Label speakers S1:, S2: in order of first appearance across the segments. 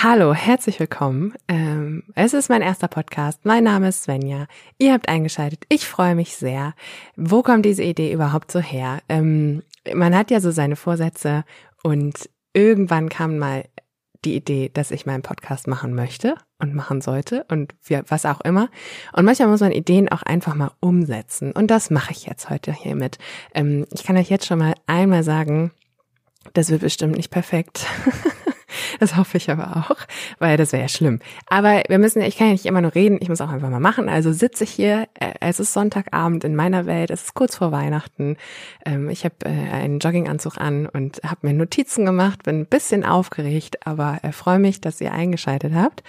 S1: Hallo, herzlich willkommen. Ähm, es ist mein erster Podcast. Mein Name ist Svenja. Ihr habt eingeschaltet. Ich freue mich sehr. Wo kommt diese Idee überhaupt so her? Ähm, man hat ja so seine Vorsätze und irgendwann kam mal die Idee, dass ich meinen Podcast machen möchte und machen sollte und was auch immer. Und manchmal muss man Ideen auch einfach mal umsetzen. Und das mache ich jetzt heute hiermit. Ähm, ich kann euch jetzt schon mal einmal sagen, das wird bestimmt nicht perfekt. Das hoffe ich aber auch, weil das wäre ja schlimm. Aber wir müssen, ich kann ja nicht immer nur reden, ich muss auch einfach mal machen. Also sitze ich hier, äh, es ist Sonntagabend in meiner Welt, es ist kurz vor Weihnachten. Ähm, ich habe äh, einen Jogginganzug an und habe mir Notizen gemacht, bin ein bisschen aufgeregt, aber äh, freue mich, dass ihr eingeschaltet habt.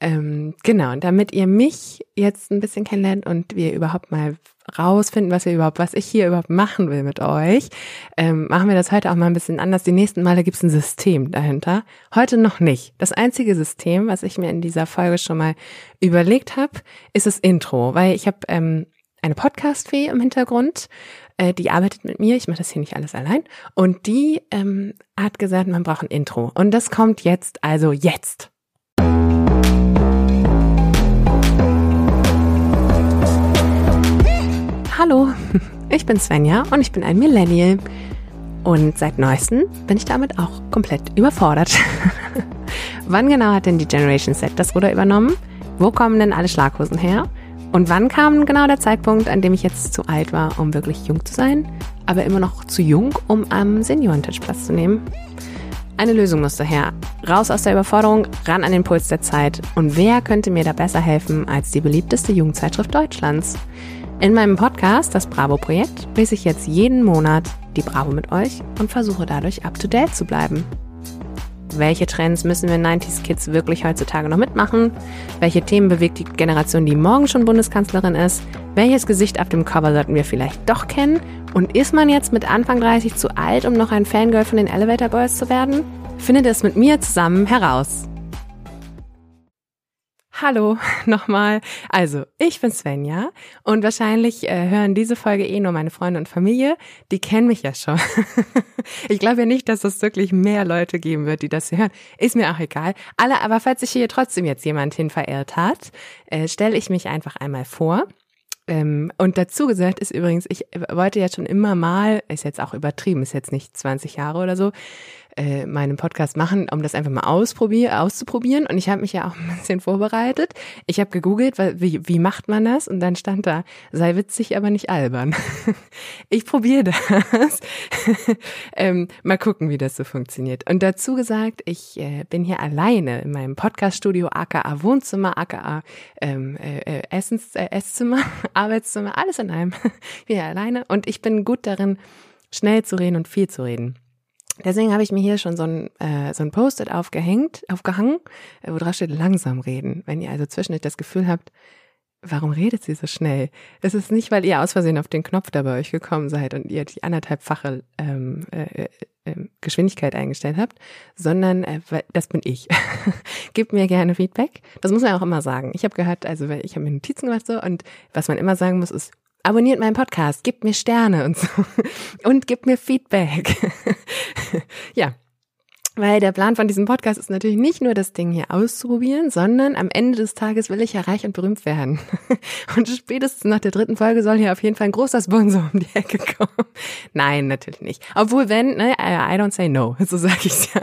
S1: Ähm, genau, und damit ihr mich jetzt ein bisschen kennenlernt und wir überhaupt mal rausfinden, was wir überhaupt, was ich hier überhaupt machen will mit euch, ähm, machen wir das heute auch mal ein bisschen anders. Die nächsten Male gibt es ein System dahinter. Heute noch nicht. Das einzige System, was ich mir in dieser Folge schon mal überlegt habe, ist das Intro, weil ich habe ähm, eine Podcast-Fee im Hintergrund, äh, die arbeitet mit mir. Ich mache das hier nicht alles allein. Und die ähm, hat gesagt, man braucht ein Intro. Und das kommt jetzt, also jetzt. Hallo, ich bin Svenja und ich bin ein Millennial. Und seit neuestem bin ich damit auch komplett überfordert. wann genau hat denn die Generation Z das Ruder übernommen? Wo kommen denn alle Schlaghosen her? Und wann kam genau der Zeitpunkt, an dem ich jetzt zu alt war, um wirklich jung zu sein, aber immer noch zu jung, um am Seniorentisch Platz zu nehmen? Eine Lösung musste her. Raus aus der Überforderung, ran an den Puls der Zeit. Und wer könnte mir da besser helfen als die beliebteste Jugendzeitschrift Deutschlands? In meinem Podcast, das Bravo-Projekt, lese ich jetzt jeden Monat die Bravo mit euch und versuche dadurch up-to-date zu bleiben. Welche Trends müssen wir 90s Kids wirklich heutzutage noch mitmachen? Welche Themen bewegt die Generation, die morgen schon Bundeskanzlerin ist? Welches Gesicht auf dem Cover sollten wir vielleicht doch kennen? Und ist man jetzt mit Anfang 30 zu alt, um noch ein Fangirl von den Elevator Boys zu werden? Findet es mit mir zusammen heraus. Hallo nochmal. Also, ich bin Svenja und wahrscheinlich äh, hören diese Folge eh nur meine Freunde und Familie. Die kennen mich ja schon. ich glaube ja nicht, dass es wirklich mehr Leute geben wird, die das hören. Ist mir auch egal. Alle, aber falls sich hier trotzdem jetzt jemand hin verirrt hat, äh, stelle ich mich einfach einmal vor. Ähm, und dazu gesagt ist übrigens, ich wollte ja schon immer mal, ist jetzt auch übertrieben, ist jetzt nicht 20 Jahre oder so, äh, meinen Podcast machen, um das einfach mal ausprobier auszuprobieren. Und ich habe mich ja auch ein bisschen vorbereitet. Ich habe gegoogelt, wie, wie macht man das? Und dann stand da, sei witzig, aber nicht albern. ich probiere das. ähm, mal gucken, wie das so funktioniert. Und dazu gesagt, ich äh, bin hier alleine in meinem Podcaststudio, aka Wohnzimmer, aka ähm, äh, äh Essens, äh, Esszimmer, Arbeitszimmer, alles in einem. ich hier alleine und ich bin gut darin, schnell zu reden und viel zu reden. Deswegen habe ich mir hier schon so ein, äh, so ein Post-it aufgehängt, aufgehangen, äh, wo drauf steht, langsam reden. Wenn ihr also zwischendurch das Gefühl habt, warum redet sie so schnell? Es ist nicht, weil ihr aus Versehen auf den Knopf da bei euch gekommen seid und ihr die anderthalbfache ähm, äh, äh, Geschwindigkeit eingestellt habt, sondern äh, das bin ich. Gebt mir gerne Feedback. Das muss man auch immer sagen. Ich habe gehört, also ich habe mir Notizen gemacht so und was man immer sagen muss, ist abonniert meinen Podcast, gebt mir Sterne und so und gebt mir Feedback. ja, weil der Plan von diesem Podcast ist natürlich nicht nur das Ding hier auszuprobieren, sondern am Ende des Tages will ich ja reich und berühmt werden. Und spätestens nach der dritten Folge soll hier auf jeden Fall ein großer Sponsor um die Ecke kommen. Nein, natürlich nicht. Obwohl, wenn, ne, I don't say no, so sage ich's ja.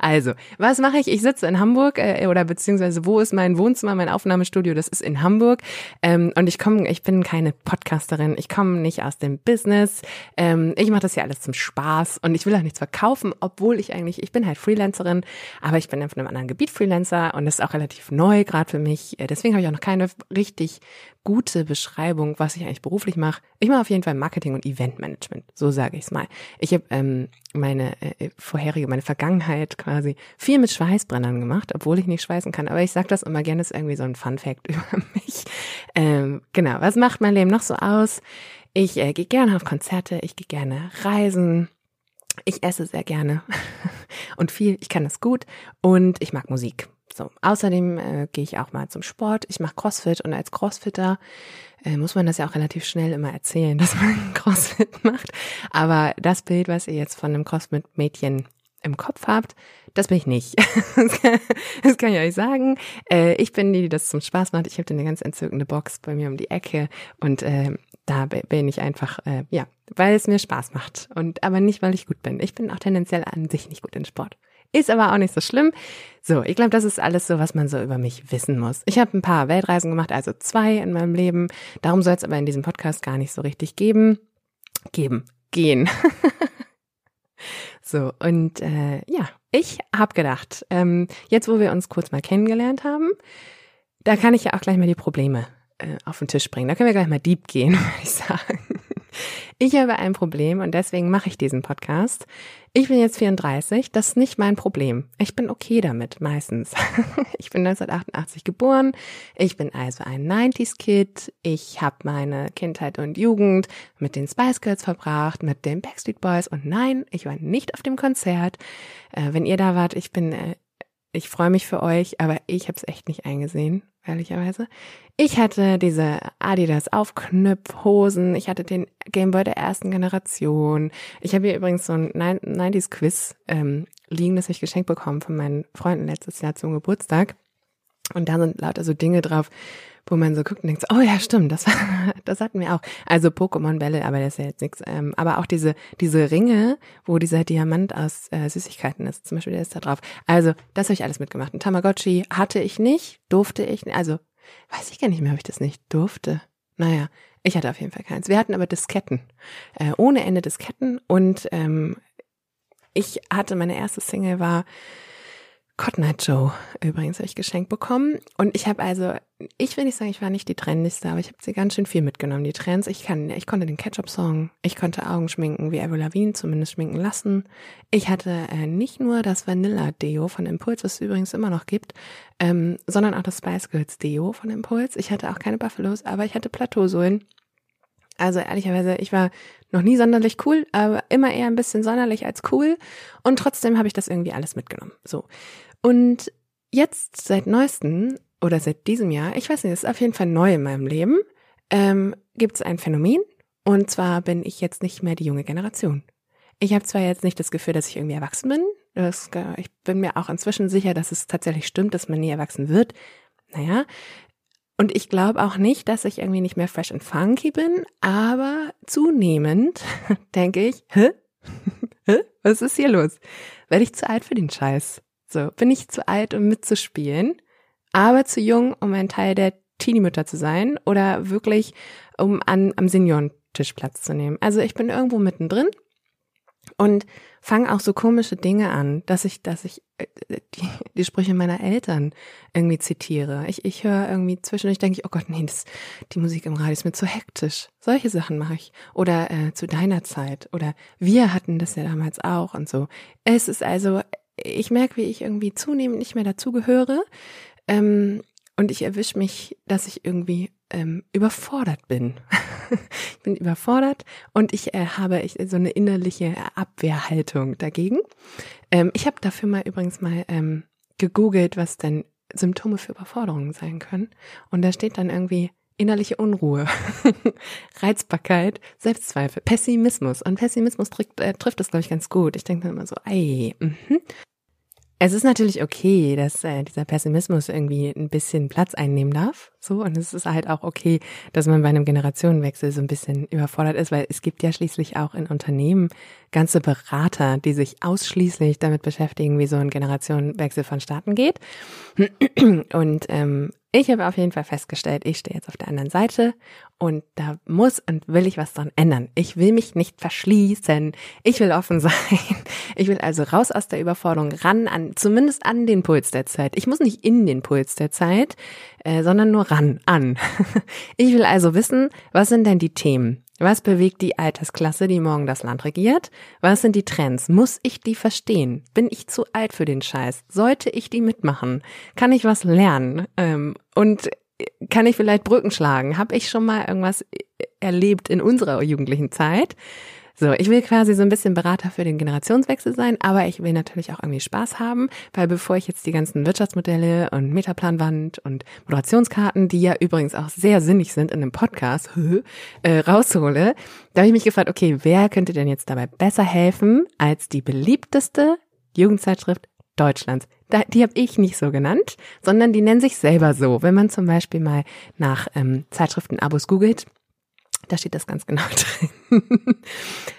S1: Also, was mache ich? Ich sitze in Hamburg äh, oder beziehungsweise wo ist mein Wohnzimmer, mein Aufnahmestudio? Das ist in Hamburg. Ähm, und ich komme, ich bin keine Podcasterin, ich komme nicht aus dem Business. Ähm, ich mache das ja alles zum Spaß und ich will auch nichts verkaufen, obwohl ich eigentlich, ich bin halt Freelancerin, aber ich bin in einem anderen Gebiet Freelancer und das ist auch relativ neu gerade für mich. Äh, deswegen habe ich auch noch keine richtig gute Beschreibung, was ich eigentlich beruflich mache. Ich mache auf jeden Fall Marketing und Eventmanagement, so sage ich es mal. Ich habe ähm, meine äh, vorherige, meine Vergangenheit quasi viel mit Schweißbrennern gemacht, obwohl ich nicht schweißen kann. Aber ich sage das immer gerne, ist irgendwie so ein Fun Fact über mich. Ähm, genau, was macht mein Leben noch so aus? Ich äh, gehe gerne auf Konzerte, ich gehe gerne reisen, ich esse sehr gerne und viel. Ich kann das gut und ich mag Musik. So, außerdem äh, gehe ich auch mal zum Sport. Ich mache CrossFit und als Crossfitter äh, muss man das ja auch relativ schnell immer erzählen, dass man CrossFit macht. Aber das Bild, was ihr jetzt von einem CrossFit-Mädchen im Kopf habt, das bin ich nicht. das kann ich euch sagen. Äh, ich bin die, die das zum Spaß macht. Ich habe eine ganz entzückende Box bei mir um die Ecke und äh, da bin ich einfach, äh, ja, weil es mir Spaß macht und aber nicht, weil ich gut bin. Ich bin auch tendenziell an sich nicht gut in Sport. Ist aber auch nicht so schlimm. So, ich glaube, das ist alles so, was man so über mich wissen muss. Ich habe ein paar Weltreisen gemacht, also zwei in meinem Leben. Darum soll es aber in diesem Podcast gar nicht so richtig geben. Geben, gehen. so, und äh, ja, ich habe gedacht, ähm, jetzt wo wir uns kurz mal kennengelernt haben, da kann ich ja auch gleich mal die Probleme äh, auf den Tisch bringen. Da können wir gleich mal deep gehen, würde ich sagen. Ich habe ein Problem und deswegen mache ich diesen Podcast. Ich bin jetzt 34, das ist nicht mein Problem. Ich bin okay damit, meistens. Ich bin 1988 geboren, ich bin also ein 90s-Kid, ich habe meine Kindheit und Jugend mit den Spice Girls verbracht, mit den Backstreet Boys und nein, ich war nicht auf dem Konzert. Äh, wenn ihr da wart, ich bin, äh, ich freue mich für euch, aber ich habe es echt nicht eingesehen ehrlicherweise. Ich hatte diese Adidas Aufknüpfhosen, ich hatte den Gameboy der ersten Generation. Ich habe hier übrigens so ein 90s Quiz ähm, liegen, das ich geschenkt bekommen von meinen Freunden letztes Jahr zum Geburtstag. Und da sind lauter so Dinge drauf, wo man so guckt und denkt, oh ja, stimmt, das, das hatten wir auch. Also Pokémon-Bälle, aber das ist ja jetzt nichts. Ähm, aber auch diese, diese Ringe, wo dieser Diamant aus äh, Süßigkeiten ist, zum Beispiel, der ist da drauf. Also, das habe ich alles mitgemacht. Ein Tamagotchi hatte ich nicht, durfte ich, nicht. also, weiß ich gar nicht mehr, ob ich das nicht durfte. Naja, ich hatte auf jeden Fall keins. Wir hatten aber Disketten, äh, ohne Ende Disketten und ähm, ich hatte, meine erste Single war Cotton Joe übrigens habe ich geschenkt bekommen. Und ich habe also, ich will nicht sagen, ich war nicht die trendigste, aber ich habe sie ganz schön viel mitgenommen, die Trends. Ich kann, ich konnte den Ketchup-Song, ich konnte Augen schminken wie Avril Lavigne, zumindest schminken lassen. Ich hatte äh, nicht nur das Vanilla Deo von Impulse, was es übrigens immer noch gibt, ähm, sondern auch das Spice Girls Deo von Impulse. Ich hatte auch keine Buffalos, aber ich hatte Plateausohlen. Also ehrlicherweise, ich war noch nie sonderlich cool, aber immer eher ein bisschen sonderlich als cool. Und trotzdem habe ich das irgendwie alles mitgenommen. So. Und jetzt seit neuestem oder seit diesem Jahr, ich weiß nicht, ist auf jeden Fall neu in meinem Leben, ähm, gibt es ein Phänomen. Und zwar bin ich jetzt nicht mehr die junge Generation. Ich habe zwar jetzt nicht das Gefühl, dass ich irgendwie erwachsen bin. Das, ich bin mir auch inzwischen sicher, dass es tatsächlich stimmt, dass man nie erwachsen wird. Naja. Und ich glaube auch nicht, dass ich irgendwie nicht mehr fresh and funky bin, aber zunehmend denke ich, hä? hä? Was ist hier los? Werde ich zu alt für den Scheiß? So, bin ich zu alt, um mitzuspielen, aber zu jung, um ein Teil der Teenie-Mütter zu sein oder wirklich, um an, am Seniorentisch Platz zu nehmen. Also ich bin irgendwo mittendrin und fange auch so komische Dinge an, dass ich, dass ich äh, die, die Sprüche meiner Eltern irgendwie zitiere. Ich, ich höre irgendwie zwischendurch denke ich, oh Gott, nee, das, die Musik im Radio ist mir zu hektisch. Solche Sachen mache ich. Oder äh, zu deiner Zeit. Oder wir hatten das ja damals auch und so. Es ist also ich merke, wie ich irgendwie zunehmend nicht mehr dazugehöre. Ähm, und ich erwische mich, dass ich irgendwie ähm, überfordert bin. ich bin überfordert und ich äh, habe ich, so eine innerliche Abwehrhaltung dagegen. Ähm, ich habe dafür mal übrigens mal ähm, gegoogelt, was denn Symptome für Überforderungen sein können. Und da steht dann irgendwie innerliche Unruhe, Reizbarkeit, Selbstzweifel, Pessimismus. Und Pessimismus trifft, äh, trifft das, glaube ich, ganz gut. Ich denke dann immer so, ey, mhm. Es ist natürlich okay, dass äh, dieser Pessimismus irgendwie ein bisschen Platz einnehmen darf. So, und es ist halt auch okay, dass man bei einem Generationenwechsel so ein bisschen überfordert ist, weil es gibt ja schließlich auch in Unternehmen ganze Berater, die sich ausschließlich damit beschäftigen, wie so ein Generationenwechsel vonstatten geht. Und ähm, ich habe auf jeden Fall festgestellt, ich stehe jetzt auf der anderen Seite und da muss und will ich was dran ändern. Ich will mich nicht verschließen. Ich will offen sein. Ich will also raus aus der Überforderung, ran an, zumindest an den Puls der Zeit. Ich muss nicht in den Puls der Zeit, äh, sondern nur ran, an. Ich will also wissen, was sind denn die Themen? Was bewegt die Altersklasse, die morgen das Land regiert? Was sind die Trends? Muss ich die verstehen? Bin ich zu alt für den Scheiß? Sollte ich die mitmachen? Kann ich was lernen? Ähm, und kann ich vielleicht Brücken schlagen? Habe ich schon mal irgendwas erlebt in unserer jugendlichen Zeit? So, ich will quasi so ein bisschen Berater für den Generationswechsel sein, aber ich will natürlich auch irgendwie Spaß haben, weil bevor ich jetzt die ganzen Wirtschaftsmodelle und Metaplanwand und Moderationskarten, die ja übrigens auch sehr sinnig sind in einem Podcast, äh, raushole, da habe ich mich gefragt, okay, wer könnte denn jetzt dabei besser helfen als die beliebteste Jugendzeitschrift Deutschlands. Die habe ich nicht so genannt, sondern die nennen sich selber so. Wenn man zum Beispiel mal nach ähm, Zeitschriften-Abos googelt, da steht das ganz genau drin.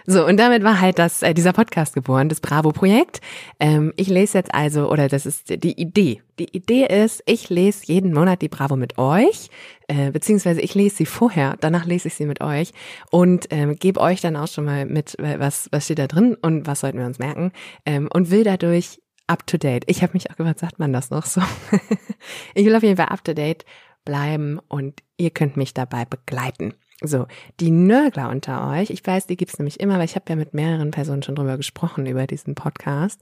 S1: so, und damit war halt das, äh, dieser Podcast geboren, das Bravo-Projekt. Ähm, ich lese jetzt also, oder das ist die Idee. Die Idee ist, ich lese jeden Monat die Bravo mit euch, äh, beziehungsweise ich lese sie vorher, danach lese ich sie mit euch und ähm, gebe euch dann auch schon mal mit, äh, was, was steht da drin und was sollten wir uns merken ähm, und will dadurch up to date. Ich habe mich auch gefragt, sagt man das noch so? ich will auf jeden Fall up to date bleiben und ihr könnt mich dabei begleiten. So, die Nörgler unter euch, ich weiß, die gibt's nämlich immer, weil ich habe ja mit mehreren Personen schon drüber gesprochen, über diesen Podcast.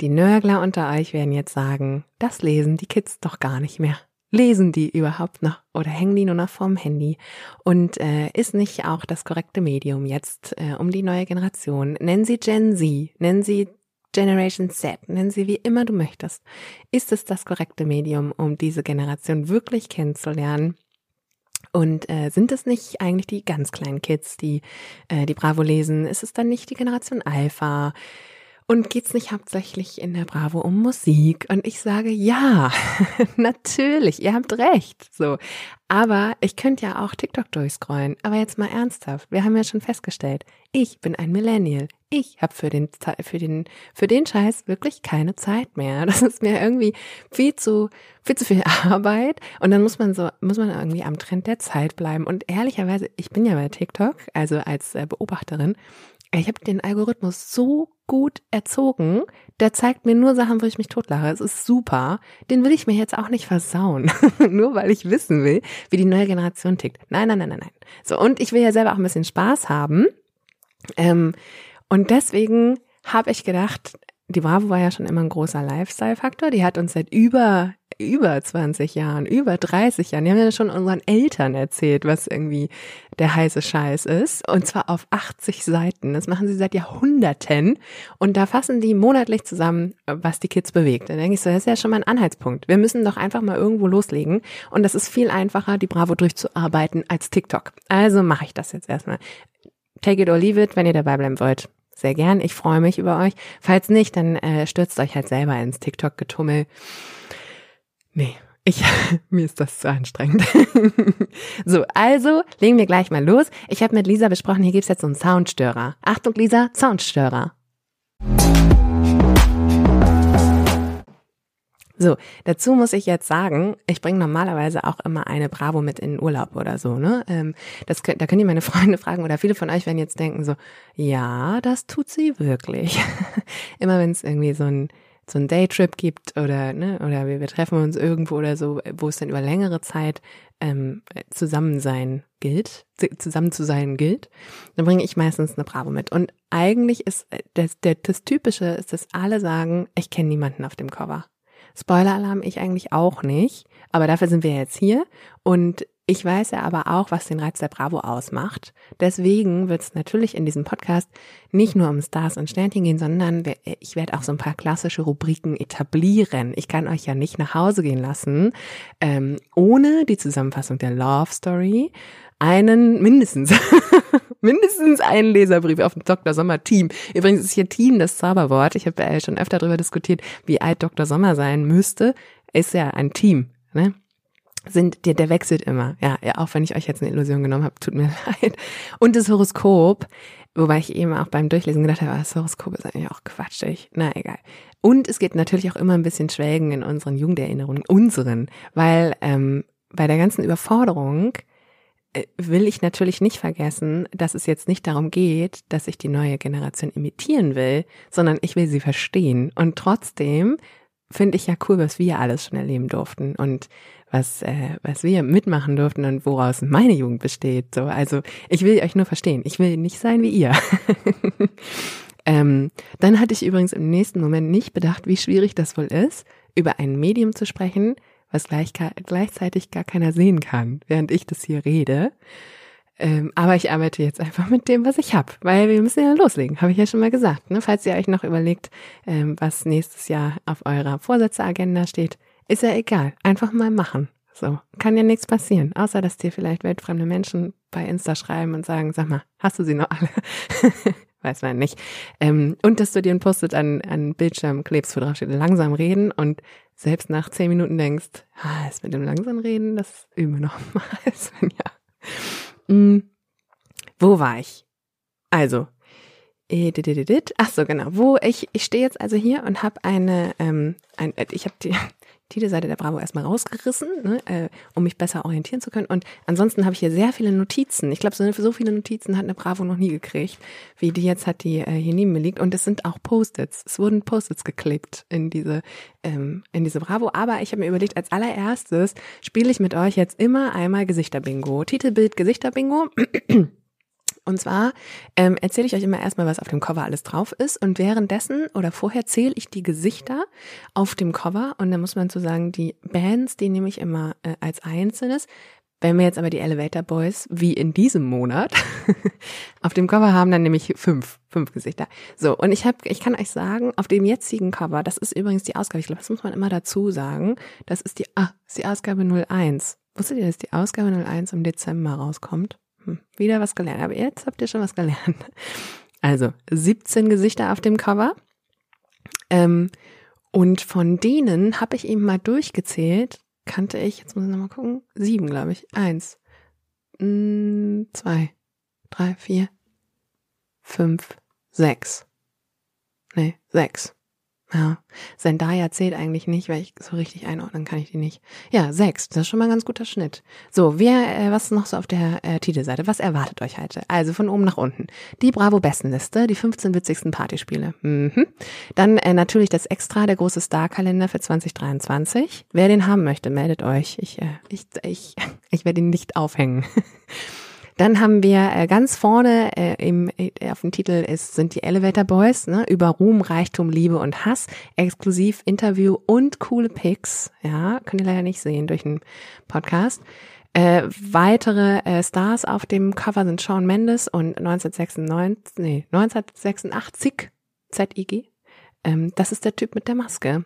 S1: Die Nörgler unter euch werden jetzt sagen, das lesen die Kids doch gar nicht mehr. Lesen die überhaupt noch oder hängen die nur noch vorm Handy? Und äh, ist nicht auch das korrekte Medium jetzt äh, um die neue Generation? Nennen sie Gen Z, nennen sie Generation Z, nennen sie wie immer du möchtest. Ist es das korrekte Medium, um diese Generation wirklich kennenzulernen? Und äh, sind es nicht eigentlich die ganz kleinen Kids, die äh, die Bravo lesen? Ist es dann nicht die Generation Alpha? Und geht's nicht hauptsächlich in der Bravo um Musik? Und ich sage ja, natürlich, ihr habt recht. So, aber ich könnte ja auch TikTok durchscrollen. Aber jetzt mal ernsthaft, wir haben ja schon festgestellt, ich bin ein Millennial. Ich habe für den für den für den Scheiß wirklich keine Zeit mehr. Das ist mir irgendwie viel zu viel zu viel Arbeit und dann muss man so muss man irgendwie am Trend der Zeit bleiben. Und ehrlicherweise, ich bin ja bei TikTok, also als äh, Beobachterin ich habe den Algorithmus so gut erzogen, der zeigt mir nur Sachen, wo ich mich totlache. Es ist super. Den will ich mir jetzt auch nicht versauen. nur weil ich wissen will, wie die neue Generation tickt. Nein, nein, nein, nein, nein. So, und ich will ja selber auch ein bisschen Spaß haben. Ähm, und deswegen habe ich gedacht, die Bravo war ja schon immer ein großer Lifestyle-Faktor. Die hat uns seit über über 20 Jahren, über 30 Jahren, die haben ja schon unseren Eltern erzählt, was irgendwie der heiße Scheiß ist. Und zwar auf 80 Seiten. Das machen sie seit Jahrhunderten. Und da fassen die monatlich zusammen, was die Kids bewegt. Dann denke ich so, das ist ja schon mal ein Anhaltspunkt. Wir müssen doch einfach mal irgendwo loslegen. Und das ist viel einfacher, die Bravo durchzuarbeiten als TikTok. Also mache ich das jetzt erstmal. Take it or leave it, wenn ihr dabei bleiben wollt sehr gern. Ich freue mich über euch. Falls nicht, dann äh, stürzt euch halt selber ins TikTok-Getummel. Nee, ich, mir ist das zu anstrengend. so, also legen wir gleich mal los. Ich habe mit Lisa besprochen, hier gibt's jetzt so einen Soundstörer. Achtung, Lisa, Soundstörer. So, dazu muss ich jetzt sagen, ich bringe normalerweise auch immer eine Bravo mit in den Urlaub oder so, ne? Ähm, das, da können die meine Freunde fragen oder viele von euch werden jetzt denken so, ja, das tut sie wirklich. immer wenn es irgendwie so ein so einen Daytrip gibt oder ne oder wir, wir treffen uns irgendwo oder so, wo es dann über längere Zeit ähm, zusammen sein gilt, zusammen zu sein gilt, dann bringe ich meistens eine Bravo mit. Und eigentlich ist äh, das, der, das Typische ist, dass alle sagen, ich kenne niemanden auf dem Cover. Spoiler-Alarm ich eigentlich auch nicht, aber dafür sind wir jetzt hier. Und ich weiß ja aber auch, was den Reiz der Bravo ausmacht. Deswegen wird es natürlich in diesem Podcast nicht nur um Stars und Sternchen gehen, sondern ich werde auch so ein paar klassische Rubriken etablieren. Ich kann euch ja nicht nach Hause gehen lassen, ähm, ohne die Zusammenfassung der Love Story einen mindestens mindestens einen Leserbrief auf dem Dr. Sommer Team. Übrigens ist hier Team das Zauberwort. Ich habe schon öfter darüber diskutiert, wie alt Dr. Sommer sein müsste. Ist ja ein Team. Ne? Sind, der, der wechselt immer. Ja, ja, auch wenn ich euch jetzt eine Illusion genommen habe, tut mir leid. Und das Horoskop, wobei ich eben auch beim Durchlesen gedacht habe, das Horoskop ist eigentlich auch quatschig. Na, egal. Und es geht natürlich auch immer ein bisschen schwelgen in unseren Jugenderinnerungen, unseren, weil ähm, bei der ganzen Überforderung äh, will ich natürlich nicht vergessen, dass es jetzt nicht darum geht, dass ich die neue Generation imitieren will, sondern ich will sie verstehen. Und trotzdem finde ich ja cool, was wir alles schon erleben durften und was, äh, was wir mitmachen durften und woraus meine Jugend besteht. So, also ich will euch nur verstehen. Ich will nicht sein wie ihr. ähm, dann hatte ich übrigens im nächsten Moment nicht bedacht, wie schwierig das wohl ist, über ein Medium zu sprechen, was gleich, gleichzeitig gar keiner sehen kann, während ich das hier rede. Ähm, aber ich arbeite jetzt einfach mit dem, was ich habe, weil wir müssen ja loslegen, habe ich ja schon mal gesagt. Ne? Falls ihr euch noch überlegt, ähm, was nächstes Jahr auf eurer Vorsätze-Agenda steht, ist ja egal. Einfach mal machen. So, kann ja nichts passieren, außer dass dir vielleicht weltfremde Menschen bei Insta schreiben und sagen, sag mal, hast du sie noch alle? weiß man nicht. Ähm, und dass du dir ein Post-it an, an Bildschirm klebst, wo drauf steht, langsam reden und selbst nach zehn Minuten denkst, ah, das mit dem langsam reden, das üben wir noch mal. ja. Mhm. Wo war ich? Also, äh, ach so, genau. Wo ich, ich stehe jetzt also hier und habe eine, ähm, ein, ich habe die, Titelseite der Bravo erstmal rausgerissen, ne, äh, um mich besser orientieren zu können. Und ansonsten habe ich hier sehr viele Notizen. Ich glaube, so, so viele Notizen hat eine Bravo noch nie gekriegt, wie die jetzt hat, die äh, hier neben mir liegt. Und es sind auch Post-its. Es wurden Post-its geklebt in diese, ähm, in diese Bravo. Aber ich habe mir überlegt, als allererstes spiele ich mit euch jetzt immer einmal Gesichter-Bingo. Titelbild Gesichter-Bingo. Und zwar ähm, erzähle ich euch immer erstmal, was auf dem Cover alles drauf ist. Und währenddessen oder vorher zähle ich die Gesichter auf dem Cover. Und dann muss man so sagen, die Bands, die nehme ich immer äh, als einzelnes. Wenn wir jetzt aber die Elevator Boys, wie in diesem Monat, auf dem Cover haben, dann nämlich fünf, fünf Gesichter. So, und ich habe, ich kann euch sagen, auf dem jetzigen Cover, das ist übrigens die Ausgabe, ich glaube, das muss man immer dazu sagen, das ist die, ah, ist die Ausgabe 01. Wusstet ihr, dass die Ausgabe 01 im Dezember rauskommt? Hm, wieder was gelernt. Aber jetzt habt ihr schon was gelernt. Also 17 Gesichter auf dem Cover. Ähm, und von denen habe ich eben mal durchgezählt. Kannte ich, jetzt muss ich nochmal gucken, sieben, glaube ich. Eins, hm, zwei, drei, vier, fünf, sechs. Nee, sechs. Ja, Zendaya zählt eigentlich nicht, weil ich so richtig einordnen kann ich die nicht. Ja, sechs, das ist schon mal ein ganz guter Schnitt. So, wer, äh, was noch so auf der äh, Titelseite? Was erwartet euch heute? Also von oben nach unten. Die Bravo-Bestenliste, die 15 witzigsten Partyspiele. Mhm. Dann äh, natürlich das Extra, der große Star-Kalender für 2023. Wer den haben möchte, meldet euch. Ich, äh, ich, ich, ich werde ihn nicht aufhängen. Dann haben wir äh, ganz vorne äh, im, äh, auf dem Titel ist, sind die Elevator Boys ne, über Ruhm, Reichtum, Liebe und Hass, exklusiv Interview und coole Pics. Ja, könnt ihr leider nicht sehen durch den Podcast. Äh, weitere äh, Stars auf dem Cover sind Shawn Mendes und 1996, nee, 1986 ZIG. Ähm, das ist der Typ mit der Maske.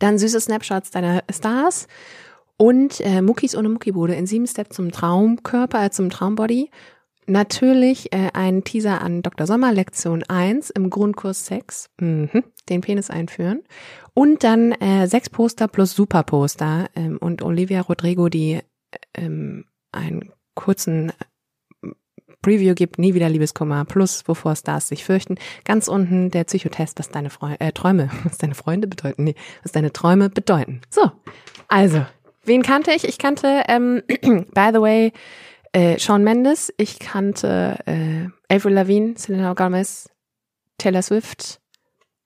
S1: Dann süße Snapshots deiner Stars und äh, Muckis ohne Muckibude in sieben Steps zum Traumkörper, äh, zum Traumbody. Natürlich äh, ein Teaser an Dr. Sommer, Lektion 1 im Grundkurs Sex. Mhm, den Penis einführen. Und dann äh, sechs Poster plus Superposter ähm, und Olivia Rodrigo, die ähm, einen kurzen Preview gibt, nie wieder Liebeskummer, plus wovor Stars sich fürchten. Ganz unten der Psychotest, was deine Freu äh, Träume, was deine Freunde bedeuten, nee, was deine Träume bedeuten. So, also Wen kannte ich? Ich kannte, ähm, by the way, äh, Sean Mendes. Ich kannte äh, Avril Lavigne, Selena Gomez, Taylor Swift,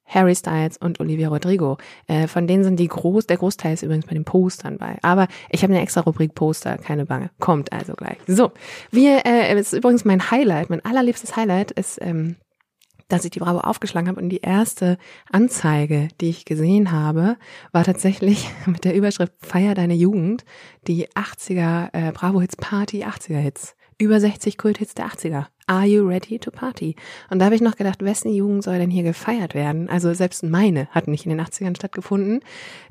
S1: Harry Styles und Olivia Rodrigo. Äh, von denen sind die groß, der Großteil ist übrigens bei den Postern bei. Aber ich habe eine extra Rubrik Poster, keine Bange. Kommt also gleich. So, wir, äh, ist übrigens mein Highlight, mein allerliebstes Highlight ist ähm, dass ich die Bravo aufgeschlagen habe und die erste Anzeige, die ich gesehen habe, war tatsächlich mit der Überschrift Feier deine Jugend, die 80er äh, Bravo Hits Party 80er Hits. Über 60 Kulthits der 80er. Are you ready to party? Und da habe ich noch gedacht, wessen Jugend soll denn hier gefeiert werden? Also selbst meine hat nicht in den 80ern stattgefunden.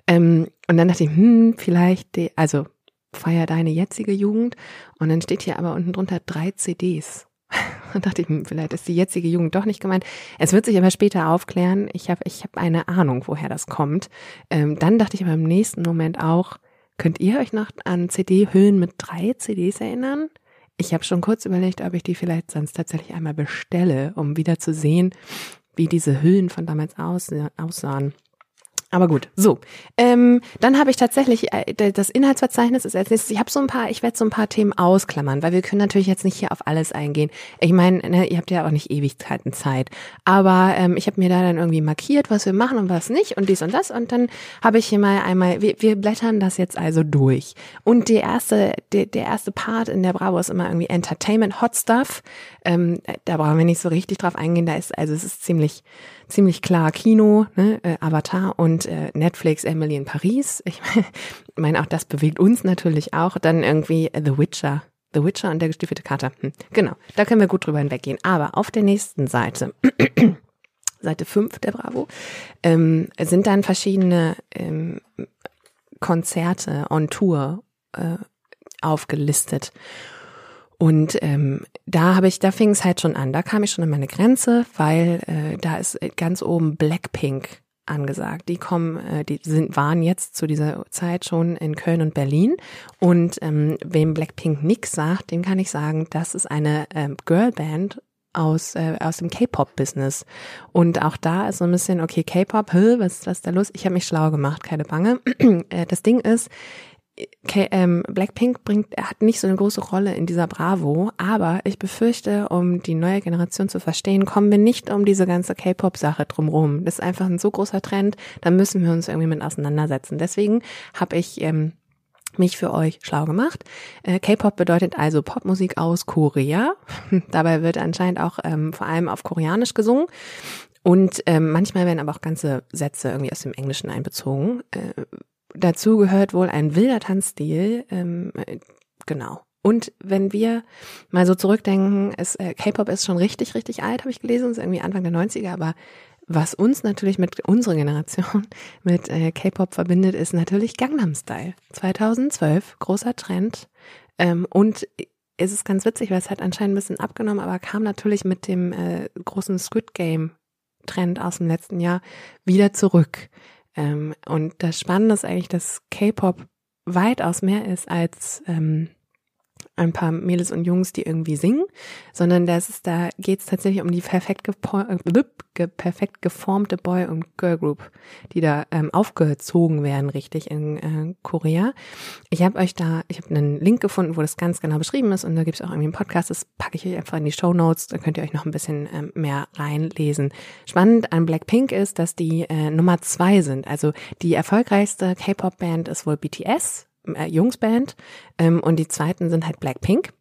S1: Ähm, und dann dachte ich, hm, vielleicht, die, also feier deine jetzige Jugend. Und dann steht hier aber unten drunter drei CDs. Und dachte ich, hm, vielleicht ist die jetzige Jugend doch nicht gemeint. Es wird sich aber später aufklären. Ich habe ich hab eine Ahnung, woher das kommt. Ähm, dann dachte ich aber im nächsten Moment auch, könnt ihr euch noch an CD-Hüllen mit drei CDs erinnern? Ich habe schon kurz überlegt, ob ich die vielleicht sonst tatsächlich einmal bestelle, um wieder zu sehen, wie diese Hüllen von damals aussahen. Aber gut, so. Ähm, dann habe ich tatsächlich äh, das Inhaltsverzeichnis ist als nächstes. Ich habe so ein paar, ich werde so ein paar Themen ausklammern, weil wir können natürlich jetzt nicht hier auf alles eingehen. Ich meine, ne, ihr habt ja auch nicht Ewigkeiten Zeit. Aber ähm, ich habe mir da dann irgendwie markiert, was wir machen und was nicht und dies und das. Und dann habe ich hier mal einmal, wir, wir blättern das jetzt also durch. Und die erste, der, der erste Part in der Bravo ist immer irgendwie Entertainment Hot Stuff. Ähm, da brauchen wir nicht so richtig drauf eingehen. Da ist, also es ist ziemlich ziemlich klar Kino, ne, äh, Avatar und äh, Netflix Emily in Paris. Ich meine, auch das bewegt uns natürlich auch. Dann irgendwie The Witcher. The Witcher und der gestiefelte Kater. Hm, genau, da können wir gut drüber hinweggehen. Aber auf der nächsten Seite, Seite 5 der Bravo, ähm, sind dann verschiedene ähm, Konzerte on Tour äh, aufgelistet. Und ähm, da habe ich, da fing es halt schon an. Da kam ich schon an meine Grenze, weil äh, da ist ganz oben Blackpink angesagt. Die kommen, äh, die sind, waren jetzt zu dieser Zeit schon in Köln und Berlin. Und ähm, wem Blackpink nix sagt, dem kann ich sagen, das ist eine ähm, Girlband aus, äh, aus dem K-Pop-Business. Und auch da ist so ein bisschen, okay, K-Pop, was, was ist da los? Ich habe mich schlau gemacht, keine Bange. Äh, das Ding ist, K ähm, Blackpink bringt, er hat nicht so eine große Rolle in dieser Bravo, aber ich befürchte, um die neue Generation zu verstehen, kommen wir nicht um diese ganze K-Pop-Sache drumherum. Das ist einfach ein so großer Trend, da müssen wir uns irgendwie mit auseinandersetzen. Deswegen habe ich ähm, mich für euch schlau gemacht. Äh, K-Pop bedeutet also Popmusik aus Korea. Dabei wird anscheinend auch ähm, vor allem auf Koreanisch gesungen. Und ähm, manchmal werden aber auch ganze Sätze irgendwie aus dem Englischen einbezogen. Äh, dazu gehört wohl ein wilder Tanzstil. Ähm, äh, genau. Und wenn wir mal so zurückdenken, äh, K-Pop ist schon richtig, richtig alt, habe ich gelesen, ist irgendwie Anfang der 90er, aber was uns natürlich mit unserer Generation mit äh, K-Pop verbindet, ist natürlich Gangnam Style. 2012, großer Trend. Ähm, und es ist ganz witzig, weil es hat anscheinend ein bisschen abgenommen, aber kam natürlich mit dem äh, großen Squid Game Trend aus dem letzten Jahr wieder zurück. Ähm, und das Spannende ist eigentlich, dass K-Pop weitaus mehr ist als ähm, ein paar Mädels und Jungs, die irgendwie singen, sondern das ist, da geht es tatsächlich um die perfekt, äh, perfekt geformte Boy- und Girl-Group, die da ähm, aufgezogen werden, richtig in äh, Korea. Ich habe euch da, ich habe einen Link gefunden, wo das ganz genau beschrieben ist und da gibt es auch irgendwie einen Podcast, das packe ich euch einfach in die Show Notes, da könnt ihr euch noch ein bisschen ähm, mehr reinlesen. Spannend an Blackpink ist, dass die äh, Nummer zwei sind. Also die erfolgreichste K-Pop-Band ist wohl BTS, äh, Jungsband ähm, und die zweiten sind halt Blackpink.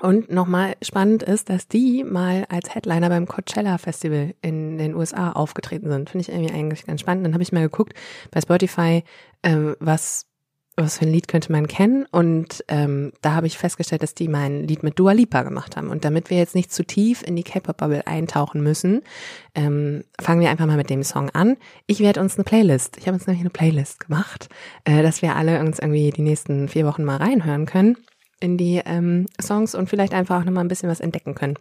S1: Und nochmal spannend ist, dass die mal als Headliner beim Coachella Festival in den USA aufgetreten sind. Finde ich irgendwie eigentlich ganz spannend. Dann habe ich mal geguckt bei Spotify, ähm, was was für ein Lied könnte man kennen? Und ähm, da habe ich festgestellt, dass die mein Lied mit Dua Lipa gemacht haben. Und damit wir jetzt nicht zu tief in die K-Pop-Bubble eintauchen müssen, ähm, fangen wir einfach mal mit dem Song an. Ich werde uns eine Playlist, ich habe uns nämlich eine Playlist gemacht, äh, dass wir alle uns irgendwie die nächsten vier Wochen mal reinhören können in die ähm, Songs und vielleicht einfach auch nochmal ein bisschen was entdecken können.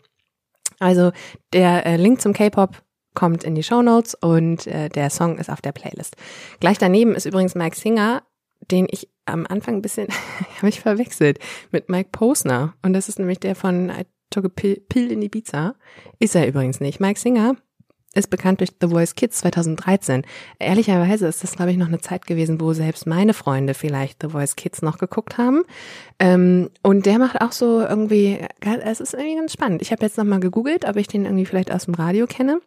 S1: Also der äh, Link zum K-Pop kommt in die Show Notes und äh, der Song ist auf der Playlist. Gleich daneben ist übrigens Mike Singer den ich am Anfang ein bisschen, habe ich verwechselt mit Mike Posner. Und das ist nämlich der von I Took a Pill, Pill in Ibiza. Ist er übrigens nicht. Mike Singer ist bekannt durch The Voice Kids 2013. Ehrlicherweise ist das, glaube ich, noch eine Zeit gewesen, wo selbst meine Freunde vielleicht The Voice Kids noch geguckt haben. Ähm, und der macht auch so irgendwie, es ist irgendwie ganz spannend. Ich habe jetzt nochmal gegoogelt, ob ich den irgendwie vielleicht aus dem Radio kenne.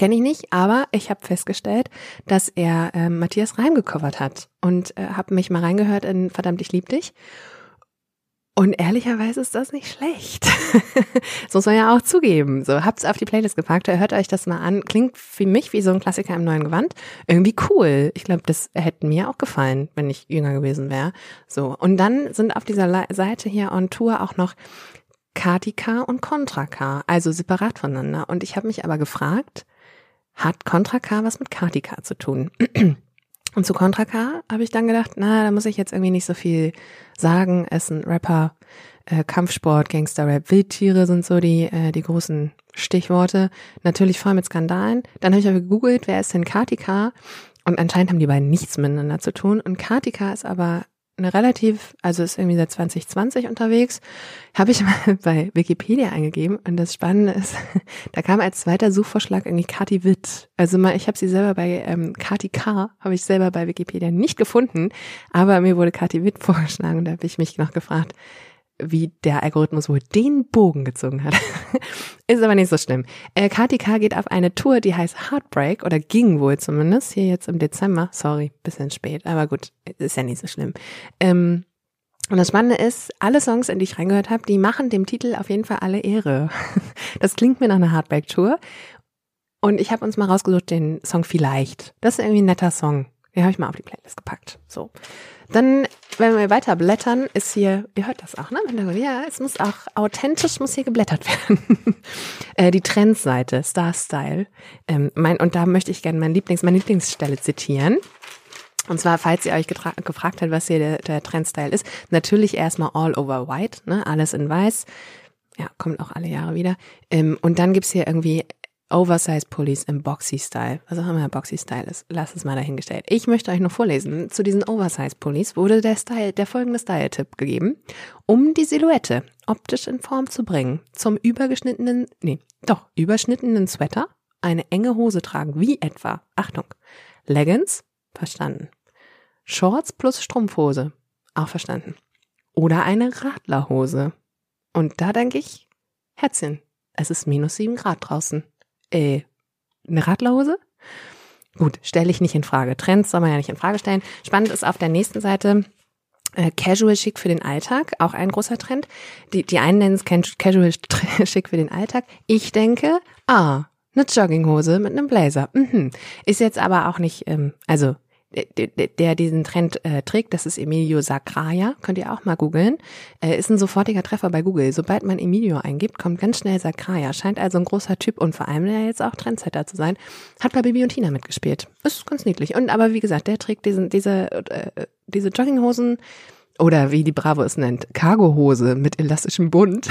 S1: Kenne ich nicht, aber ich habe festgestellt, dass er äh, Matthias Reim gecovert hat und äh, habe mich mal reingehört in Verdammt, ich lieb dich. Und ehrlicherweise ist das nicht schlecht. das muss man ja auch zugeben. So, habt's auf die Playlist gepackt, hört euch das mal an. Klingt für mich wie so ein Klassiker im neuen Gewand. Irgendwie cool. Ich glaube, das hätte mir auch gefallen, wenn ich jünger gewesen wäre. So. Und dann sind auf dieser Seite hier on Tour auch noch Katika und Contra K, also separat voneinander. Und ich habe mich aber gefragt, hat Contra K was mit Kartika zu tun. Und zu Contra K habe ich dann gedacht, na, da muss ich jetzt irgendwie nicht so viel sagen. Es ist ein Rapper, äh, Kampfsport, Gangster-Rap, Wildtiere sind so die, äh, die großen Stichworte. Natürlich voll mit Skandalen. Dann habe ich aber gegoogelt, wer ist denn Kartika? Und anscheinend haben die beiden nichts miteinander zu tun. Und Kartika ist aber eine relativ, also ist irgendwie seit 2020 unterwegs, habe ich mal bei Wikipedia eingegeben und das Spannende ist, da kam als zweiter Suchvorschlag irgendwie Kati Witt. Also mal, ich habe sie selber bei ähm, Kati K, habe ich selber bei Wikipedia nicht gefunden, aber mir wurde Kati Witt vorgeschlagen und da habe ich mich noch gefragt, wie der Algorithmus wohl den Bogen gezogen hat. ist aber nicht so schlimm. Äh, KTK geht auf eine Tour, die heißt Heartbreak oder ging wohl zumindest hier jetzt im Dezember. Sorry, bisschen spät, aber gut, ist ja nicht so schlimm. Ähm, und das Spannende ist, alle Songs, in die ich reingehört habe, die machen dem Titel auf jeden Fall alle Ehre. Das klingt mir nach einer Heartbreak-Tour. Und ich habe uns mal rausgesucht den Song Vielleicht. Das ist irgendwie ein netter Song. Den habe ich mal auf die Playlist gepackt. So. Dann, wenn wir weiter blättern, ist hier, ihr hört das auch, ne? Ja, es muss auch authentisch muss hier geblättert werden. äh, die Trendseite, Star Style. Ähm, mein, und da möchte ich gerne mein Lieblings, meine Lieblingsstelle zitieren. Und zwar, falls ihr euch gefragt habt, was hier der, der Trendstyle ist, natürlich erstmal all over white, ne? alles in weiß. Ja, kommt auch alle Jahre wieder. Ähm, und dann gibt's hier irgendwie Oversize Pullis im Boxy-Style. Was auch immer Boxy-Style ist. Lass es mal dahingestellt. Ich möchte euch noch vorlesen. Zu diesen Oversize Pullis wurde der Style, der folgende Style-Tipp gegeben, um die Silhouette optisch in Form zu bringen. Zum übergeschnittenen, nee, doch, überschnittenen Sweater, eine enge Hose tragen, wie etwa, Achtung, Leggings, verstanden. Shorts plus Strumpfhose, auch verstanden. Oder eine Radlerhose. Und da denke ich, Herzchen, es ist minus sieben Grad draußen. Äh, eine Radlerhose? Gut, stelle ich nicht in Frage. Trends soll man ja nicht in Frage stellen. Spannend ist auf der nächsten Seite äh, Casual Chic für den Alltag, auch ein großer Trend. Die, die einen nennen es Casual Chic für den Alltag. Ich denke, ah, eine Jogginghose mit einem Blazer. Mhm. Ist jetzt aber auch nicht, ähm, also der, diesen Trend äh, trägt, das ist Emilio Sacraia, könnt ihr auch mal googeln, äh, ist ein sofortiger Treffer bei Google. Sobald man Emilio eingibt, kommt ganz schnell Sacraia, scheint also ein großer Typ und vor allem der jetzt auch Trendsetter zu sein, hat bei Bibi und Tina mitgespielt. Ist ganz niedlich. Und aber wie gesagt, der trägt diesen, diese, äh, diese Jogginghosen oder wie die Bravo es nennt, Cargohose mit elastischem Bund.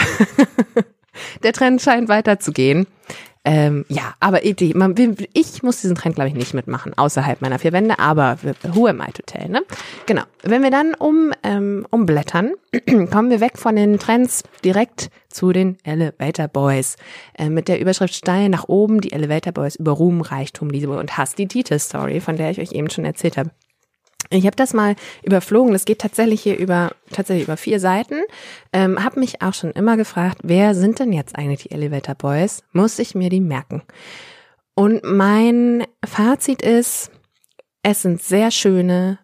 S1: der Trend scheint weiterzugehen. Ähm, ja, aber man, ich muss diesen Trend, glaube ich, nicht mitmachen, außerhalb meiner vier Wände, aber who am I to tell, ne? Genau. Wenn wir dann um, ähm, umblättern, kommen wir weg von den Trends direkt zu den Elevator Boys. Äh, mit der Überschrift steil nach oben, die Elevator Boys über Ruhm, Reichtum, Liebe und Hass. Die Titel-Story, von der ich euch eben schon erzählt habe. Ich habe das mal überflogen. Das geht tatsächlich hier über tatsächlich über vier Seiten. Ähm, habe mich auch schon immer gefragt, wer sind denn jetzt eigentlich die Elevator Boys? Muss ich mir die merken? Und mein Fazit ist, es sind sehr schöne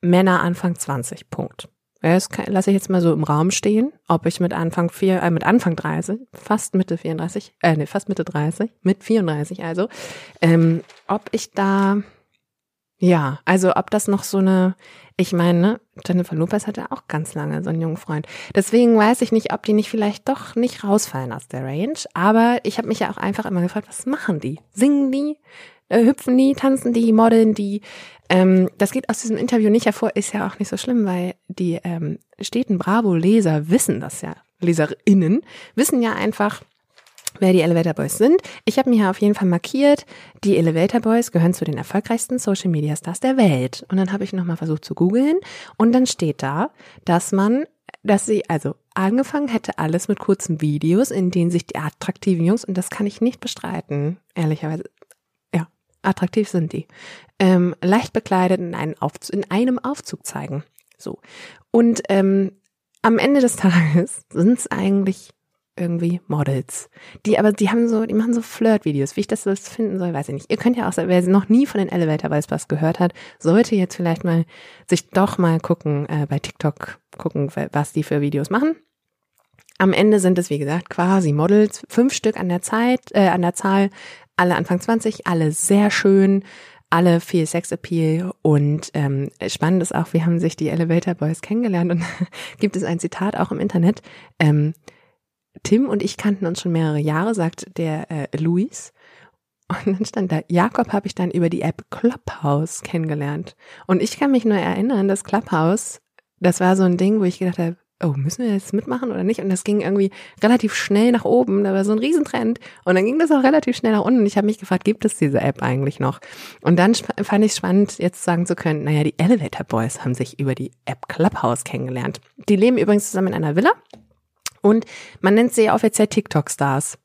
S1: Männer Anfang 20. Punkt. Das lasse ich jetzt mal so im Raum stehen, ob ich mit Anfang vier, äh, mit Anfang 30, fast Mitte 34, äh, nee, fast Mitte 30, mit 34 also, ähm, ob ich da ja, also ob das noch so eine, ich meine, ne, Jennifer Lopez hatte auch ganz lange so einen jungen Freund. Deswegen weiß ich nicht, ob die nicht vielleicht doch nicht rausfallen aus der Range. Aber ich habe mich ja auch einfach immer gefragt, was machen die? Singen die? Äh, hüpfen die? Tanzen die? Modeln die? Ähm, das geht aus diesem Interview nicht hervor, ist ja auch nicht so schlimm, weil die ähm, steten Bravo-Leser wissen das ja, LeserInnen wissen ja einfach, wer die Elevator Boys sind. Ich habe mir hier auf jeden Fall markiert, die Elevator Boys gehören zu den erfolgreichsten Social Media Stars der Welt. Und dann habe ich nochmal versucht zu googeln und dann steht da, dass man, dass sie, also angefangen hätte alles mit kurzen Videos, in denen sich die attraktiven Jungs, und das kann ich nicht bestreiten, ehrlicherweise, ja, attraktiv sind die, ähm, leicht bekleidet in, einen Aufzug, in einem Aufzug zeigen. So. Und ähm, am Ende des Tages sind es eigentlich irgendwie Models. Die aber, die haben so, die machen so Flirt-Videos. Wie ich das, das finden soll, weiß ich nicht. Ihr könnt ja auch, wer noch nie von den Elevator Boys was gehört hat, sollte jetzt vielleicht mal sich doch mal gucken, äh, bei TikTok gucken, was die für Videos machen. Am Ende sind es, wie gesagt, quasi Models, fünf Stück an der Zeit, äh, an der Zahl, alle Anfang 20, alle sehr schön, alle viel Sexappeal und ähm, spannend ist auch, wir haben sich die Elevator Boys kennengelernt und gibt es ein Zitat auch im Internet. Ähm, Tim und ich kannten uns schon mehrere Jahre, sagt der äh, Luis. Und dann stand da, Jakob habe ich dann über die App Clubhouse kennengelernt. Und ich kann mich nur erinnern, dass Clubhouse, das war so ein Ding, wo ich gedacht habe, oh, müssen wir jetzt mitmachen oder nicht? Und das ging irgendwie relativ schnell nach oben. Da war so ein Riesentrend. Und dann ging das auch relativ schnell nach unten. Und ich habe mich gefragt, gibt es diese App eigentlich noch? Und dann fand ich spannend, jetzt sagen zu können, naja, die Elevator Boys haben sich über die App Clubhouse kennengelernt. Die leben übrigens zusammen in einer Villa und man nennt sie offiziell TikTok-Stars.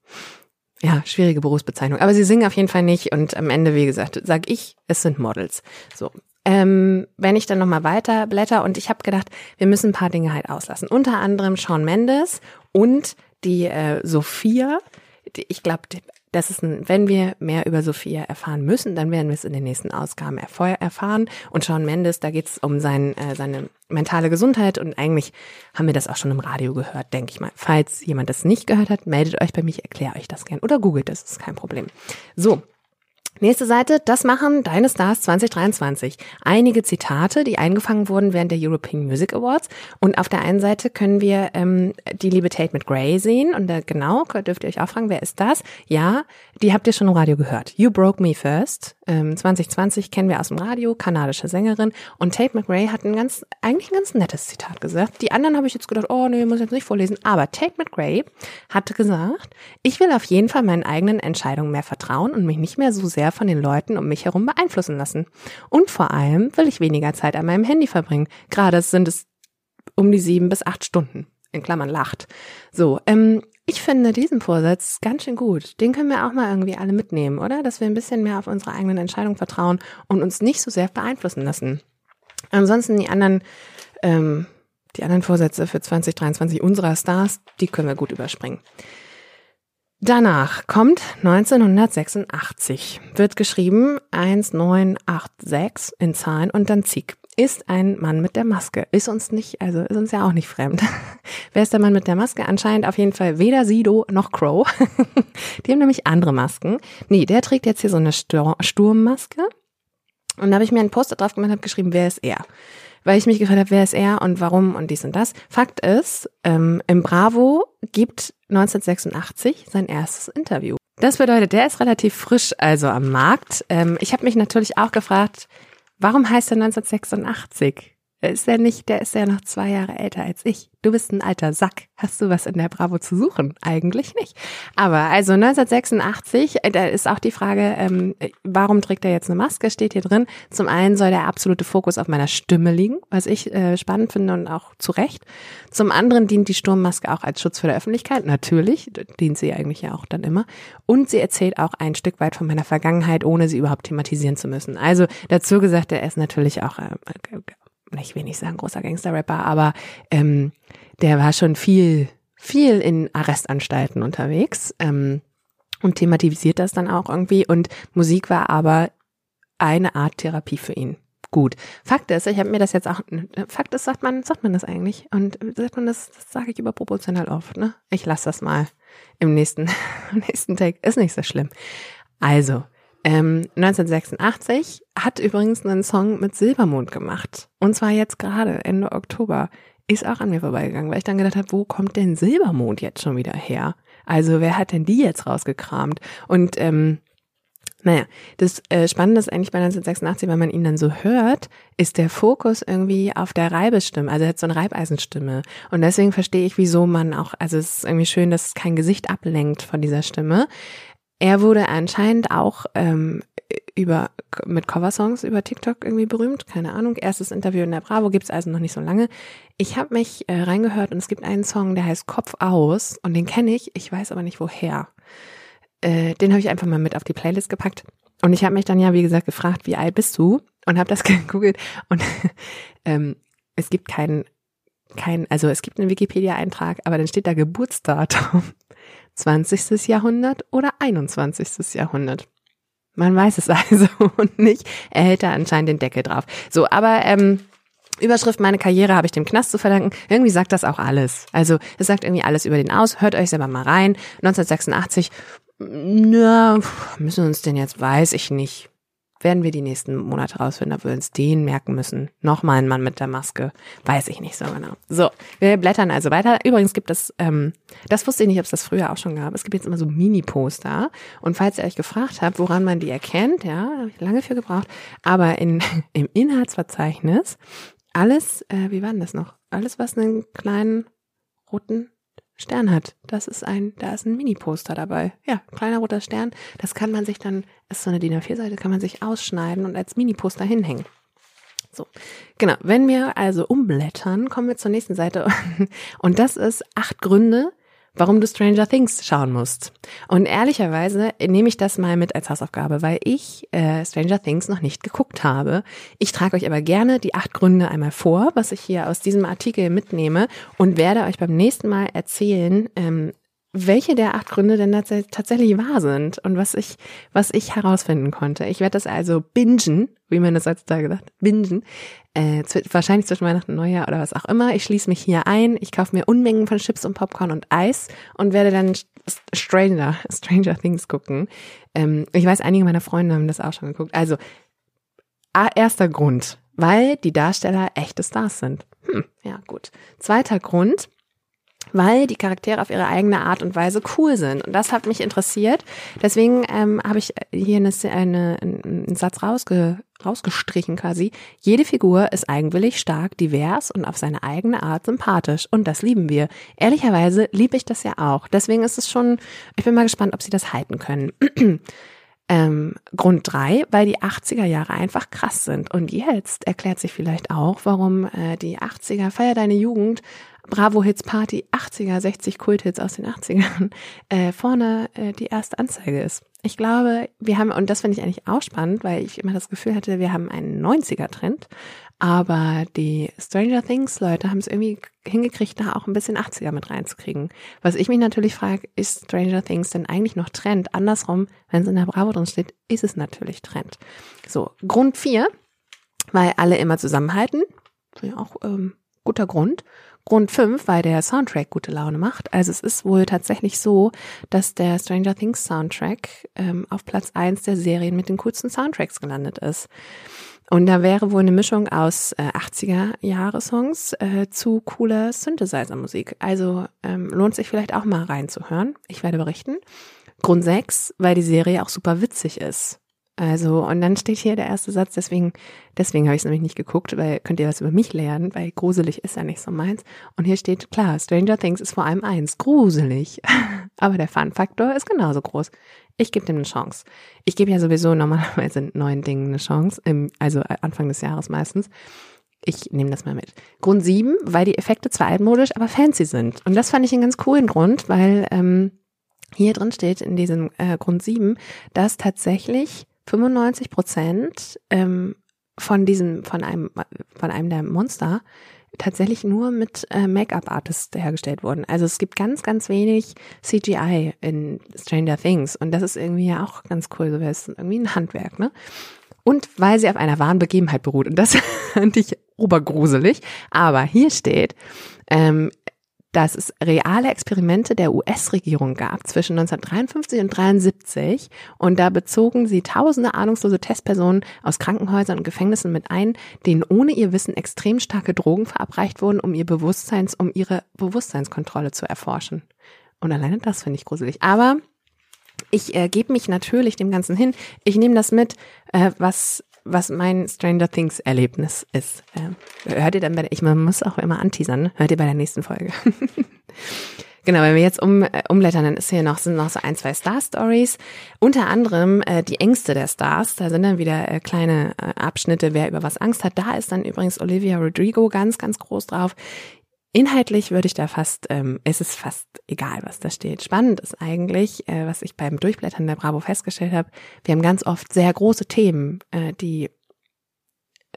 S1: Ja, schwierige Berufsbezeichnung. Aber sie singen auf jeden Fall nicht. Und am Ende, wie gesagt, sag ich, es sind Models. So. Ähm, wenn ich dann nochmal weiter blätter und ich habe gedacht, wir müssen ein paar Dinge halt auslassen. Unter anderem Shawn Mendes und die äh, Sophia. Ich glaube, das ist ein, wenn wir mehr über Sophia erfahren müssen, dann werden wir es in den nächsten Ausgaben erfahren. Und Sean Mendes, da geht es um sein, äh, seine mentale Gesundheit und eigentlich haben wir das auch schon im Radio gehört, denke ich mal. Falls jemand das nicht gehört hat, meldet euch bei mir, ich erkläre euch das gern oder googelt das, ist kein Problem. So, Nächste Seite, das machen deine Stars 2023. Einige Zitate, die eingefangen wurden während der European Music Awards. Und auf der einen Seite können wir ähm, die liebe Tate McGray sehen. Und äh, genau, dürft ihr euch auch fragen, wer ist das? Ja, die habt ihr schon im Radio gehört. You Broke Me First. Ähm, 2020 kennen wir aus dem Radio, kanadische Sängerin. Und Tate McGray hat ein ganz, eigentlich ein ganz nettes Zitat gesagt. Die anderen habe ich jetzt gedacht, oh nee, muss ich jetzt nicht vorlesen. Aber Tate McGray hat gesagt, ich will auf jeden Fall meinen eigenen Entscheidungen mehr vertrauen und mich nicht mehr so sehr von den Leuten um mich herum beeinflussen lassen. Und vor allem will ich weniger Zeit an meinem Handy verbringen. Gerade sind es um die sieben bis acht Stunden. In Klammern lacht. So, ähm, ich finde diesen Vorsatz ganz schön gut. Den können wir auch mal irgendwie alle mitnehmen, oder? Dass wir ein bisschen mehr auf unsere eigenen Entscheidungen vertrauen und uns nicht so sehr beeinflussen lassen. Ansonsten die anderen, ähm, die anderen Vorsätze für 2023 unserer Stars, die können wir gut überspringen. Danach kommt 1986, wird geschrieben 1986 in Zahlen und dann Zieg. Ist ein Mann mit der Maske. Ist uns nicht, also ist uns ja auch nicht fremd. Wer ist der Mann mit der Maske? Anscheinend auf jeden Fall weder Sido noch Crow. Die haben nämlich andere Masken. Nee, der trägt jetzt hier so eine Sturmmaske. Und da habe ich mir einen Poster drauf gemacht und habe geschrieben, wer ist er? Weil ich mich gefragt habe, wer ist er und warum und dies und das. Fakt ist, ähm, im Bravo gibt 1986 sein erstes Interview. Das bedeutet, der ist relativ frisch also am Markt. Ähm, ich habe mich natürlich auch gefragt, warum heißt er 1986? Ist er nicht, der ist ja noch zwei Jahre älter als ich. Du bist ein alter Sack. Hast du was in der Bravo zu suchen? Eigentlich nicht. Aber also 1986, äh, da ist auch die Frage, ähm, warum trägt er jetzt eine Maske? Steht hier drin. Zum einen soll der absolute Fokus auf meiner Stimme liegen, was ich äh, spannend finde und auch zu Recht. Zum anderen dient die Sturmmaske auch als Schutz für die Öffentlichkeit. Natürlich, dient sie eigentlich ja auch dann immer. Und sie erzählt auch ein Stück weit von meiner Vergangenheit, ohne sie überhaupt thematisieren zu müssen. Also dazu gesagt, er ist natürlich auch äh, ich will nicht sagen großer Gangster-Rapper, aber ähm, der war schon viel, viel in Arrestanstalten unterwegs ähm, und thematisiert das dann auch irgendwie. Und Musik war aber eine Art Therapie für ihn. Gut. Fakt ist, ich habe mir das jetzt auch. Fakt ist, sagt man, sagt man das eigentlich? Und sagt man das, das sage ich überproportional oft, ne? Ich lasse das mal im nächsten, im nächsten Take. Ist nicht so schlimm. Also, ähm, 1986 hat übrigens einen Song mit Silbermond gemacht. Und zwar jetzt gerade, Ende Oktober. Ist auch an mir vorbeigegangen, weil ich dann gedacht habe, wo kommt denn Silbermond jetzt schon wieder her? Also wer hat denn die jetzt rausgekramt? Und ähm, naja, das äh, Spannende ist eigentlich bei 1986, wenn man ihn dann so hört, ist der Fokus irgendwie auf der Reibestimme. Also er hat so eine Reibeisenstimme. Und deswegen verstehe ich, wieso man auch, also es ist irgendwie schön, dass kein Gesicht ablenkt von dieser Stimme. Er wurde anscheinend auch ähm, über mit Coversongs über TikTok irgendwie berühmt. Keine Ahnung. Erstes Interview in der Bravo gibt's also noch nicht so lange. Ich habe mich äh, reingehört und es gibt einen Song, der heißt Kopf aus und den kenne ich. Ich weiß aber nicht woher. Äh, den habe ich einfach mal mit auf die Playlist gepackt. Und ich habe mich dann ja, wie gesagt, gefragt, wie alt bist du? Und habe das gegoogelt und ähm, es gibt keinen, kein, also es gibt einen Wikipedia-Eintrag, aber dann steht da Geburtsdatum. 20. Jahrhundert oder 21. Jahrhundert. Man weiß es also nicht. Er hält da anscheinend den Deckel drauf. So, aber ähm, Überschrift meine Karriere habe ich dem Knast zu verdanken. Irgendwie sagt das auch alles. Also es sagt irgendwie alles über den aus. Hört euch selber mal rein. 1986, na, müssen wir uns denn jetzt, weiß ich nicht werden wir die nächsten Monate rausfinden, ob wir uns den merken müssen. Nochmal ein Mann mit der Maske. Weiß ich nicht so genau. So, wir blättern also weiter. Übrigens gibt es, ähm, das wusste ich nicht, ob es das früher auch schon gab. Es gibt jetzt immer so Mini-Poster. Und falls ihr euch gefragt habt, woran man die erkennt, ja, habe ich lange für gebraucht. Aber in, im Inhaltsverzeichnis, alles, äh, wie war denn das noch? Alles, was einen kleinen roten Stern hat. Das ist ein, da ist ein Mini-Poster dabei. Ja, kleiner roter Stern. Das kann man sich dann, ist so eine DIN A4-Seite, kann man sich ausschneiden und als Mini-Poster hinhängen. So, genau. Wenn wir also umblättern, kommen wir zur nächsten Seite. Und das ist acht Gründe, warum du Stranger Things schauen musst. Und ehrlicherweise nehme ich das mal mit als Hausaufgabe, weil ich äh, Stranger Things noch nicht geguckt habe. Ich trage euch aber gerne die acht Gründe einmal vor, was ich hier aus diesem Artikel mitnehme und werde euch beim nächsten Mal erzählen, ähm, welche der acht Gründe denn tatsächlich wahr sind und was ich, was ich herausfinden konnte. Ich werde das also bingen, wie man das heutzutage sagt, bingen, äh, wahrscheinlich zwischen Weihnachten und Neujahr oder was auch immer. Ich schließe mich hier ein, ich kaufe mir Unmengen von Chips und Popcorn und Eis und werde dann Stranger, Stranger Things gucken. Ähm, ich weiß, einige meiner Freunde haben das auch schon geguckt. Also, erster Grund, weil die Darsteller echte Stars sind. Hm, ja, gut. Zweiter Grund, weil die Charaktere auf ihre eigene Art und Weise cool sind. Und das hat mich interessiert. Deswegen ähm, habe ich hier eine, eine, einen Satz rausge, rausgestrichen quasi. Jede Figur ist eigenwillig, stark, divers und auf seine eigene Art sympathisch. Und das lieben wir. Ehrlicherweise liebe ich das ja auch. Deswegen ist es schon, ich bin mal gespannt, ob sie das halten können. Ähm, Grund drei, weil die 80er Jahre einfach krass sind. Und jetzt erklärt sich vielleicht auch, warum äh, die 80er, Feier deine Jugend, Bravo Hits Party 80er, 60 Kulthits aus den 80ern, äh, vorne äh, die erste Anzeige ist. Ich glaube, wir haben, und das finde ich eigentlich auch spannend, weil ich immer das Gefühl hatte, wir haben einen 90er-Trend, aber die Stranger Things Leute haben es irgendwie hingekriegt, da auch ein bisschen 80er mit reinzukriegen. Was ich mich natürlich frage, ist Stranger Things denn eigentlich noch Trend? Andersrum, wenn es in der Bravo drin steht, ist es natürlich Trend. So, Grund vier, weil alle immer zusammenhalten. Ja, auch ähm, guter Grund. Grund 5, weil der Soundtrack gute Laune macht. Also es ist wohl tatsächlich so, dass der Stranger Things Soundtrack ähm, auf Platz 1 der Serien mit den coolsten Soundtracks gelandet ist. Und da wäre wohl eine Mischung aus äh, 80er-Jahre-Songs äh, zu cooler Synthesizer-Musik. Also ähm, lohnt sich vielleicht auch mal reinzuhören. Ich werde berichten. Grund 6, weil die Serie auch super witzig ist. Also, und dann steht hier der erste Satz, deswegen, deswegen habe ich es nämlich nicht geguckt, weil könnt ihr was über mich lernen, weil gruselig ist ja nicht so meins. Und hier steht, klar, Stranger Things ist vor allem eins, gruselig. Aber der Fun-Faktor ist genauso groß. Ich gebe dem eine Chance. Ich gebe ja sowieso normalerweise neuen Dingen eine Chance, im, also Anfang des Jahres meistens. Ich nehme das mal mit. Grund sieben, weil die Effekte zwar altmodisch, aber fancy sind. Und das fand ich einen ganz coolen Grund, weil ähm, hier drin steht in diesem äh, Grund sieben, dass tatsächlich 95 Prozent ähm, von diesem, von einem, von einem der Monster tatsächlich nur mit äh, Make-up-Artists hergestellt wurden. Also es gibt ganz, ganz wenig CGI in Stranger Things und das ist irgendwie ja auch ganz cool, so wäre es irgendwie ein Handwerk, ne? Und weil sie auf einer wahren Begebenheit beruht. Und das fand ich obergruselig. Aber hier steht, ähm, dass es reale Experimente der US-Regierung gab zwischen 1953 und 1973 und da bezogen sie tausende ahnungslose Testpersonen aus Krankenhäusern und Gefängnissen mit ein, denen ohne ihr Wissen extrem starke Drogen verabreicht wurden, um ihr Bewusstseins, um ihre Bewusstseinskontrolle zu erforschen. Und alleine das finde ich gruselig. Aber ich äh, gebe mich natürlich dem Ganzen hin. Ich nehme das mit, äh, was was mein Stranger Things Erlebnis ist. Äh, hört ihr dann bei der, ich man muss auch immer anteasern, hört ihr bei der nächsten Folge. Genau, wenn wir jetzt um, äh, umblättern, dann ist hier noch, sind noch so ein, zwei Star-Stories. Unter anderem äh, die Ängste der Stars. Da sind dann wieder äh, kleine äh, Abschnitte, wer über was Angst hat. Da ist dann übrigens Olivia Rodrigo ganz, ganz groß drauf. Inhaltlich würde ich da fast, ähm, es ist fast egal, was da steht. Spannend ist eigentlich, äh, was ich beim Durchblättern der Bravo festgestellt habe, wir haben ganz oft sehr große Themen, äh, die,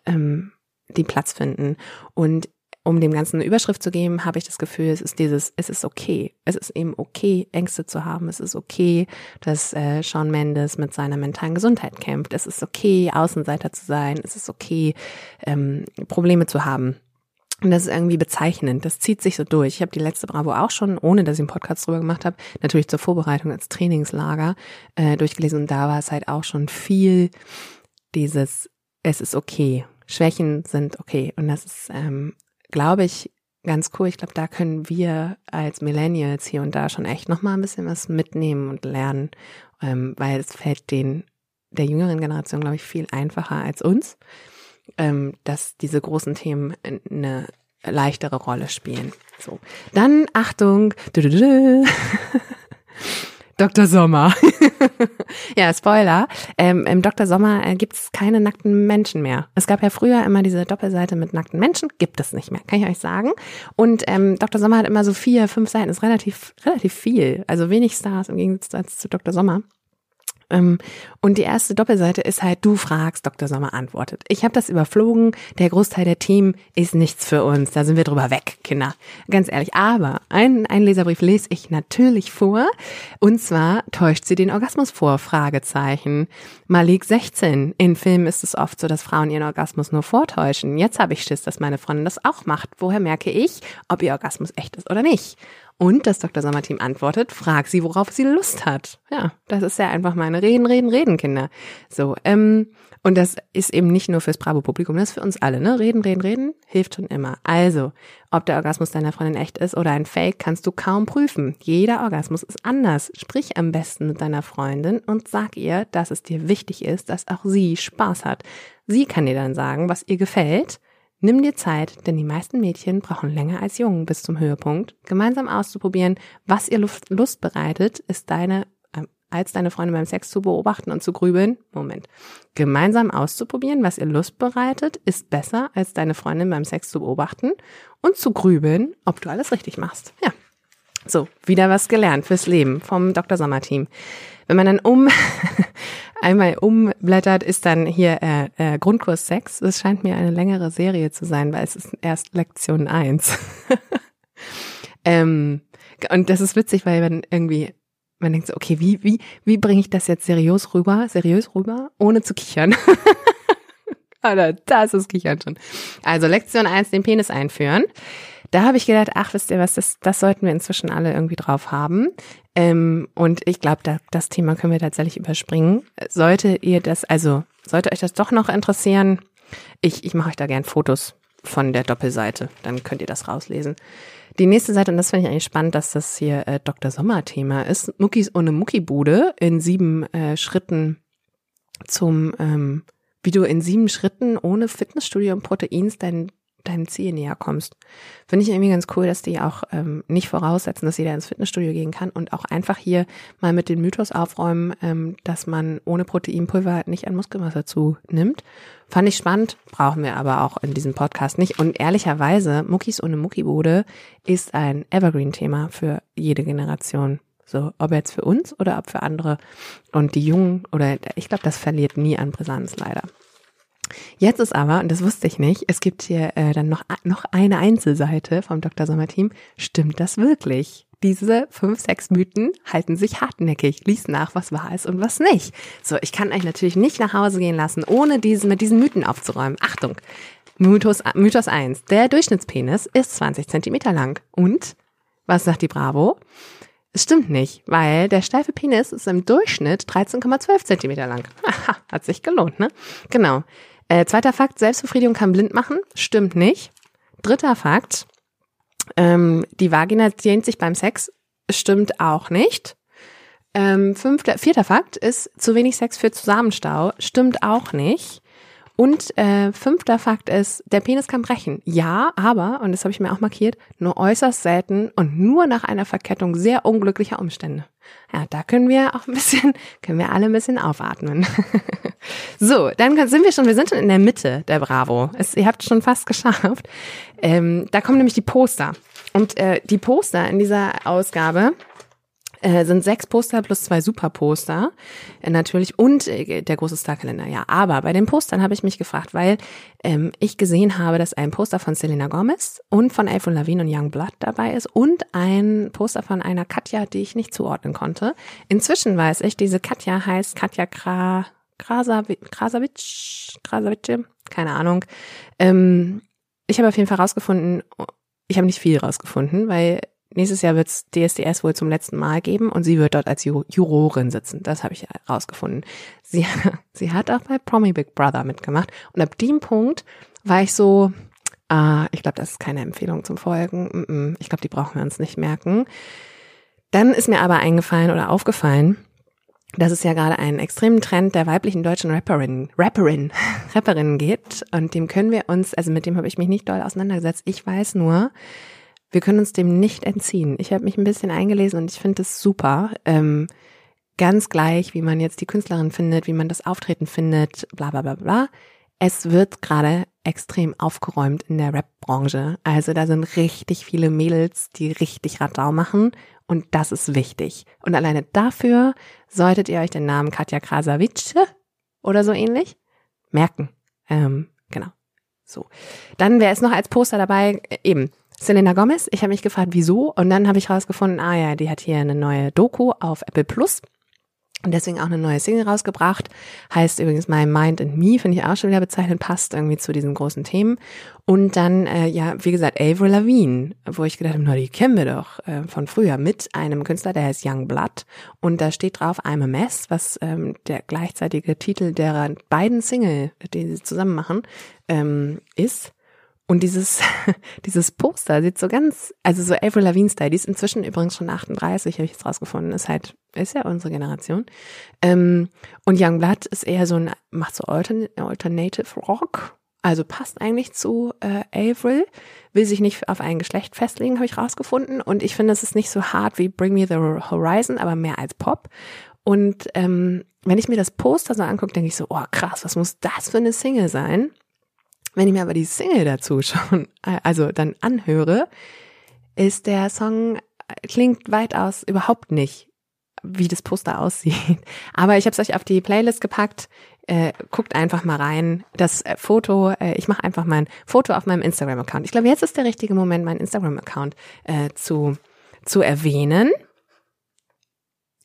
S1: ähm, die Platz finden. Und um dem Ganzen eine Überschrift zu geben, habe ich das Gefühl, es ist dieses, es ist okay. Es ist eben okay, Ängste zu haben. Es ist okay, dass äh, Sean Mendes mit seiner mentalen Gesundheit kämpft. Es ist okay, Außenseiter zu sein. Es ist okay, ähm, Probleme zu haben. Und das ist irgendwie bezeichnend. Das zieht sich so durch. Ich habe die letzte Bravo auch schon, ohne dass ich einen Podcast drüber gemacht habe, natürlich zur Vorbereitung als Trainingslager äh, durchgelesen. Und da war es halt auch schon viel dieses, es ist okay. Schwächen sind okay. Und das ist, ähm, glaube ich, ganz cool. Ich glaube, da können wir als Millennials hier und da schon echt nochmal ein bisschen was mitnehmen und lernen, ähm, weil es fällt den der jüngeren Generation, glaube ich, viel einfacher als uns ähm, dass diese großen Themen eine leichtere Rolle spielen. So. Dann Achtung. Dr. Sommer. ja, Spoiler. Ähm, Im Dr. Sommer äh, gibt es keine nackten Menschen mehr. Es gab ja früher immer diese Doppelseite mit nackten Menschen, gibt es nicht mehr, kann ich euch sagen. Und ähm, Dr. Sommer hat immer so vier, fünf Seiten, ist relativ, relativ viel. Also wenig Stars im Gegensatz zu Dr. Sommer. Ähm, und die erste Doppelseite ist halt, du fragst, Dr. Sommer antwortet. Ich habe das überflogen. Der Großteil der Team ist nichts für uns. Da sind wir drüber weg, Kinder. Ganz ehrlich. Aber einen, einen Leserbrief lese ich natürlich vor. Und zwar täuscht sie den Orgasmus vor? Fragezeichen. Malik 16. In Filmen ist es oft so, dass Frauen ihren Orgasmus nur vortäuschen. Jetzt habe ich Schiss, dass meine Freundin das auch macht. Woher merke ich, ob ihr Orgasmus echt ist oder nicht? Und das Dr. Sommer-Team antwortet, frag sie, worauf sie Lust hat. Ja, das ist ja einfach meine Reden, Reden, Reden, Kinder. So, ähm, und das ist eben nicht nur fürs Bravo-Publikum, das ist für uns alle, ne? Reden, reden, reden, hilft schon immer. Also, ob der Orgasmus deiner Freundin echt ist oder ein Fake, kannst du kaum prüfen. Jeder Orgasmus ist anders. Sprich am besten mit deiner Freundin und sag ihr, dass es dir wichtig ist, dass auch sie Spaß hat. Sie kann dir dann sagen, was ihr gefällt Nimm dir Zeit, denn die meisten Mädchen brauchen länger als Jungen bis zum Höhepunkt. Gemeinsam auszuprobieren, was ihr Lust, bereitet, ist deine, äh, als deine Freunde beim Sex zu beobachten und zu grübeln. Moment. Gemeinsam auszuprobieren, was ihr Lust bereitet, ist besser, als deine Freundin beim Sex zu beobachten und zu grübeln, ob du alles richtig machst. Ja. So, wieder was gelernt fürs Leben vom Dr. Sommer Team. Wenn man dann um einmal umblättert, ist dann hier äh, äh, Grundkurs 6. Das scheint mir eine längere Serie zu sein, weil es ist erst Lektion 1. ähm, und das ist witzig, weil man irgendwie, man denkt so, okay, wie, wie, wie bringe ich das jetzt seriös rüber, seriös rüber, ohne zu kichern? Oder das ist Kichern schon. Also Lektion 1, den Penis einführen. Da habe ich gedacht, ach, wisst ihr was, das, das sollten wir inzwischen alle irgendwie drauf haben. Ähm, und ich glaube, da, das Thema können wir tatsächlich überspringen. Sollte ihr das, also sollte euch das doch noch interessieren, ich, ich mache euch da gern Fotos von der Doppelseite, dann könnt ihr das rauslesen. Die nächste Seite, und das finde ich eigentlich spannend, dass das hier äh, Dr. Sommer-Thema ist, Muckis ohne Muckibude in sieben äh, Schritten zum, ähm, wie du in sieben Schritten ohne Fitnessstudio und Proteins dein deinem Ziel näher kommst. Finde ich irgendwie ganz cool, dass die auch ähm, nicht voraussetzen, dass jeder ins Fitnessstudio gehen kann und auch einfach hier mal mit dem Mythos aufräumen, ähm, dass man ohne Proteinpulver nicht an Muskelmasse zunimmt. Fand ich spannend, brauchen wir aber auch in diesem Podcast nicht. Und ehrlicherweise, Muckis ohne Muckibude ist ein Evergreen-Thema für jede Generation. So, ob jetzt für uns oder ob für andere. Und die Jungen, oder ich glaube, das verliert nie an Brisanz leider. Jetzt ist aber, und das wusste ich nicht, es gibt hier äh, dann noch, noch eine Einzelseite vom Dr. Sommer Team. Stimmt das wirklich? Diese fünf, sechs Mythen halten sich hartnäckig. Lies nach, was wahr ist und was nicht. So, ich kann euch natürlich nicht nach Hause gehen lassen, ohne diesen, mit diesen Mythen aufzuräumen. Achtung! Mythos, Mythos 1. Der Durchschnittspenis ist 20 Zentimeter lang. Und? Was sagt die Bravo? Es stimmt nicht, weil der steife Penis ist im Durchschnitt 13,12 Zentimeter lang. Aha, hat sich gelohnt, ne? Genau. Äh, zweiter Fakt, Selbstbefriedigung kann blind machen. Stimmt nicht. Dritter Fakt, ähm, die Vagina dehnt sich beim Sex. Stimmt auch nicht. Ähm, fünfter, vierter Fakt ist, zu wenig Sex für Zusammenstau. Stimmt auch nicht. Und äh, fünfter Fakt ist, der Penis kann brechen. Ja, aber, und das habe ich mir auch markiert, nur äußerst selten und nur nach einer Verkettung sehr unglücklicher Umstände. Ja, da können wir auch ein bisschen, können wir alle ein bisschen aufatmen. so, dann sind wir schon, wir sind schon in der Mitte der Bravo. Es, ihr habt schon fast geschafft. Ähm, da kommen nämlich die Poster. Und äh, die Poster in dieser Ausgabe, äh, sind sechs Poster plus zwei Superposter äh, natürlich und äh, der große Starkalender, ja. Aber bei den Postern habe ich mich gefragt, weil ähm, ich gesehen habe, dass ein Poster von Selena Gomez und von Avril Lavigne und Young Blood dabei ist und ein Poster von einer Katja, die ich nicht zuordnen konnte. Inzwischen weiß ich, diese Katja heißt Katja Kra Krasavic, Krasavic, keine Ahnung. Ähm, ich habe auf jeden Fall rausgefunden, ich habe nicht viel rausgefunden, weil nächstes Jahr wird es DSDS wohl zum letzten Mal geben und sie wird dort als Jurorin sitzen. Das habe ich herausgefunden. Sie, sie hat auch bei Promi Big Brother mitgemacht und ab dem Punkt war ich so, ah, ich glaube, das ist keine Empfehlung zum Folgen. Ich glaube, die brauchen wir uns nicht merken. Dann ist mir aber eingefallen oder aufgefallen, dass es ja gerade einen extremen Trend der weiblichen deutschen Rapperin, Rapperin, Rapperinnen gibt und dem können wir uns, also mit dem habe ich mich nicht doll auseinandergesetzt. Ich weiß nur, wir können uns dem nicht entziehen. Ich habe mich ein bisschen eingelesen und ich finde es super. Ähm, ganz gleich, wie man jetzt die Künstlerin findet, wie man das Auftreten findet, bla bla bla bla. Es wird gerade extrem aufgeräumt in der Rap-Branche. Also da sind richtig viele Mädels, die richtig Radau machen und das ist wichtig. Und alleine dafür solltet ihr euch den Namen Katja Krasavice oder so ähnlich merken. Ähm, genau. So. Dann wäre es noch als Poster dabei, eben Selena Gomez. Ich habe mich gefragt, wieso? Und dann habe ich rausgefunden, ah ja, die hat hier eine neue Doku auf Apple Plus. Und deswegen auch eine neue Single rausgebracht. Heißt übrigens My Mind and Me, finde ich auch schon wieder bezeichnend, passt irgendwie zu diesen großen Themen. Und dann, äh, ja, wie gesagt, Avril Lavigne, wo ich gedacht habe, na, die kennen wir doch äh, von früher, mit einem Künstler, der heißt Young Blood. Und da steht drauf I'm a Mess, was ähm, der gleichzeitige Titel derer beiden Single, die sie zusammen machen, ähm, ist. Und dieses, dieses Poster sieht so ganz, also so Avril Lavigne-Style, die ist inzwischen übrigens schon 38, habe ich jetzt rausgefunden, ist halt, ist ja unsere Generation. Ähm, und Young Blood ist eher so ein, macht so Altern Alternative Rock, also passt eigentlich zu äh, Avril, will sich nicht auf ein Geschlecht festlegen, habe ich rausgefunden. Und ich finde, es ist nicht so hart wie Bring Me the Horizon, aber mehr als Pop. Und ähm, wenn ich mir das Poster so angucke, denke ich so, oh krass, was muss das für eine Single sein? Wenn ich mir aber die Single dazu schon, äh, also dann anhöre, ist der Song, äh, klingt weitaus überhaupt nicht, wie das Poster aussieht. Aber ich habe es euch auf die Playlist gepackt. Äh, guckt einfach mal rein. Das äh, Foto, äh, ich mache einfach mein Foto auf meinem Instagram-Account. Ich glaube, jetzt ist der richtige Moment, meinen Instagram-Account äh, zu, zu erwähnen.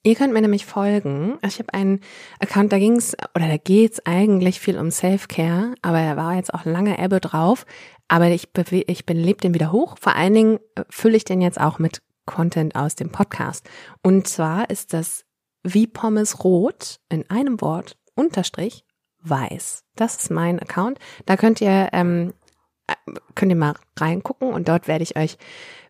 S1: Ihr könnt mir nämlich folgen. Ich habe einen Account, da ging's oder da geht's eigentlich viel um Self-Care, aber er war jetzt auch lange Ebbe drauf. Aber ich, ich belebe den wieder hoch. Vor allen Dingen äh, fülle ich den jetzt auch mit Content aus dem Podcast. Und zwar ist das wie Pommes rot in einem Wort unterstrich weiß. Das ist mein Account. Da könnt ihr ähm, äh, könnt ihr mal reingucken und dort werde ich euch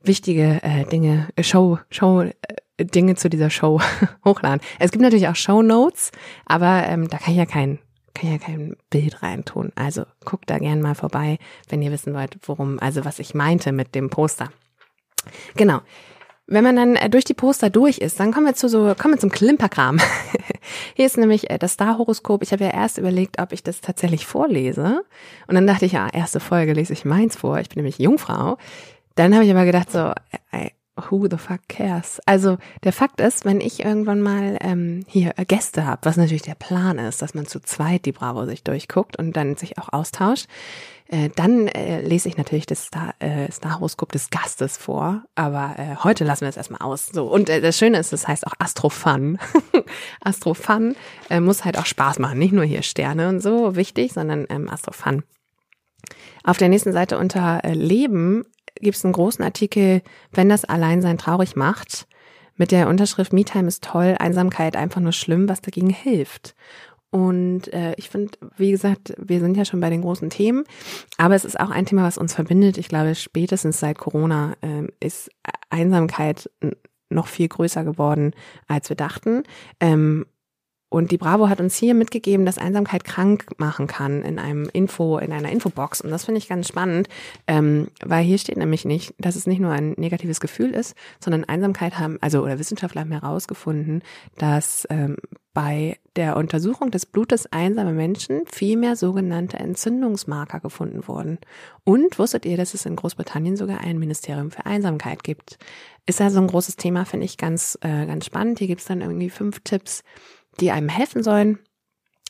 S1: wichtige äh, Dinge, Show, Show, äh, Dinge zu dieser Show hochladen. Es gibt natürlich auch Show Notes, aber ähm, da kann ich ja kein kann ich ja kein Bild reintun. Also guckt da gern mal vorbei, wenn ihr wissen wollt, worum, also was ich meinte mit dem Poster. Genau. Wenn man dann äh, durch die Poster durch ist, dann kommen wir zu so, kommen wir zum Klimperkram. Hier ist nämlich äh, das Star-Horoskop. Ich habe ja erst überlegt, ob ich das tatsächlich vorlese. Und dann dachte ich, ja, erste Folge lese ich meins vor. Ich bin nämlich Jungfrau. Dann habe ich aber gedacht, so, ey, who the fuck cares? Also der Fakt ist, wenn ich irgendwann mal ähm, hier äh, Gäste habe, was natürlich der Plan ist, dass man zu zweit die Bravo sich durchguckt und dann sich auch austauscht, äh, dann äh, lese ich natürlich das Star, äh, Star-Horoskop des Gastes vor. Aber äh, heute lassen wir es erstmal aus. So Und äh, das Schöne ist, das heißt auch Astrofun. Astrofun äh, muss halt auch Spaß machen. Nicht nur hier Sterne und so wichtig, sondern ähm, Astrofun. Auf der nächsten Seite unter äh, Leben gibt es einen großen Artikel, wenn das Alleinsein traurig macht, mit der Unterschrift Me-Time ist toll, Einsamkeit einfach nur schlimm, was dagegen hilft. Und äh, ich finde, wie gesagt, wir sind ja schon bei den großen Themen, aber es ist auch ein Thema, was uns verbindet. Ich glaube, spätestens seit Corona äh, ist Einsamkeit noch viel größer geworden, als wir dachten. Ähm, und die Bravo hat uns hier mitgegeben, dass Einsamkeit krank machen kann in einem Info, in einer Infobox. Und das finde ich ganz spannend, ähm, weil hier steht nämlich nicht, dass es nicht nur ein negatives Gefühl ist, sondern Einsamkeit haben, also oder Wissenschaftler haben herausgefunden, dass ähm, bei der Untersuchung des Blutes einsamer Menschen viel mehr sogenannte Entzündungsmarker gefunden wurden. Und wusstet ihr, dass es in Großbritannien sogar ein Ministerium für Einsamkeit gibt? Ist also ein großes Thema, finde ich ganz, äh, ganz spannend. Hier gibt es dann irgendwie fünf Tipps, die einem helfen sollen.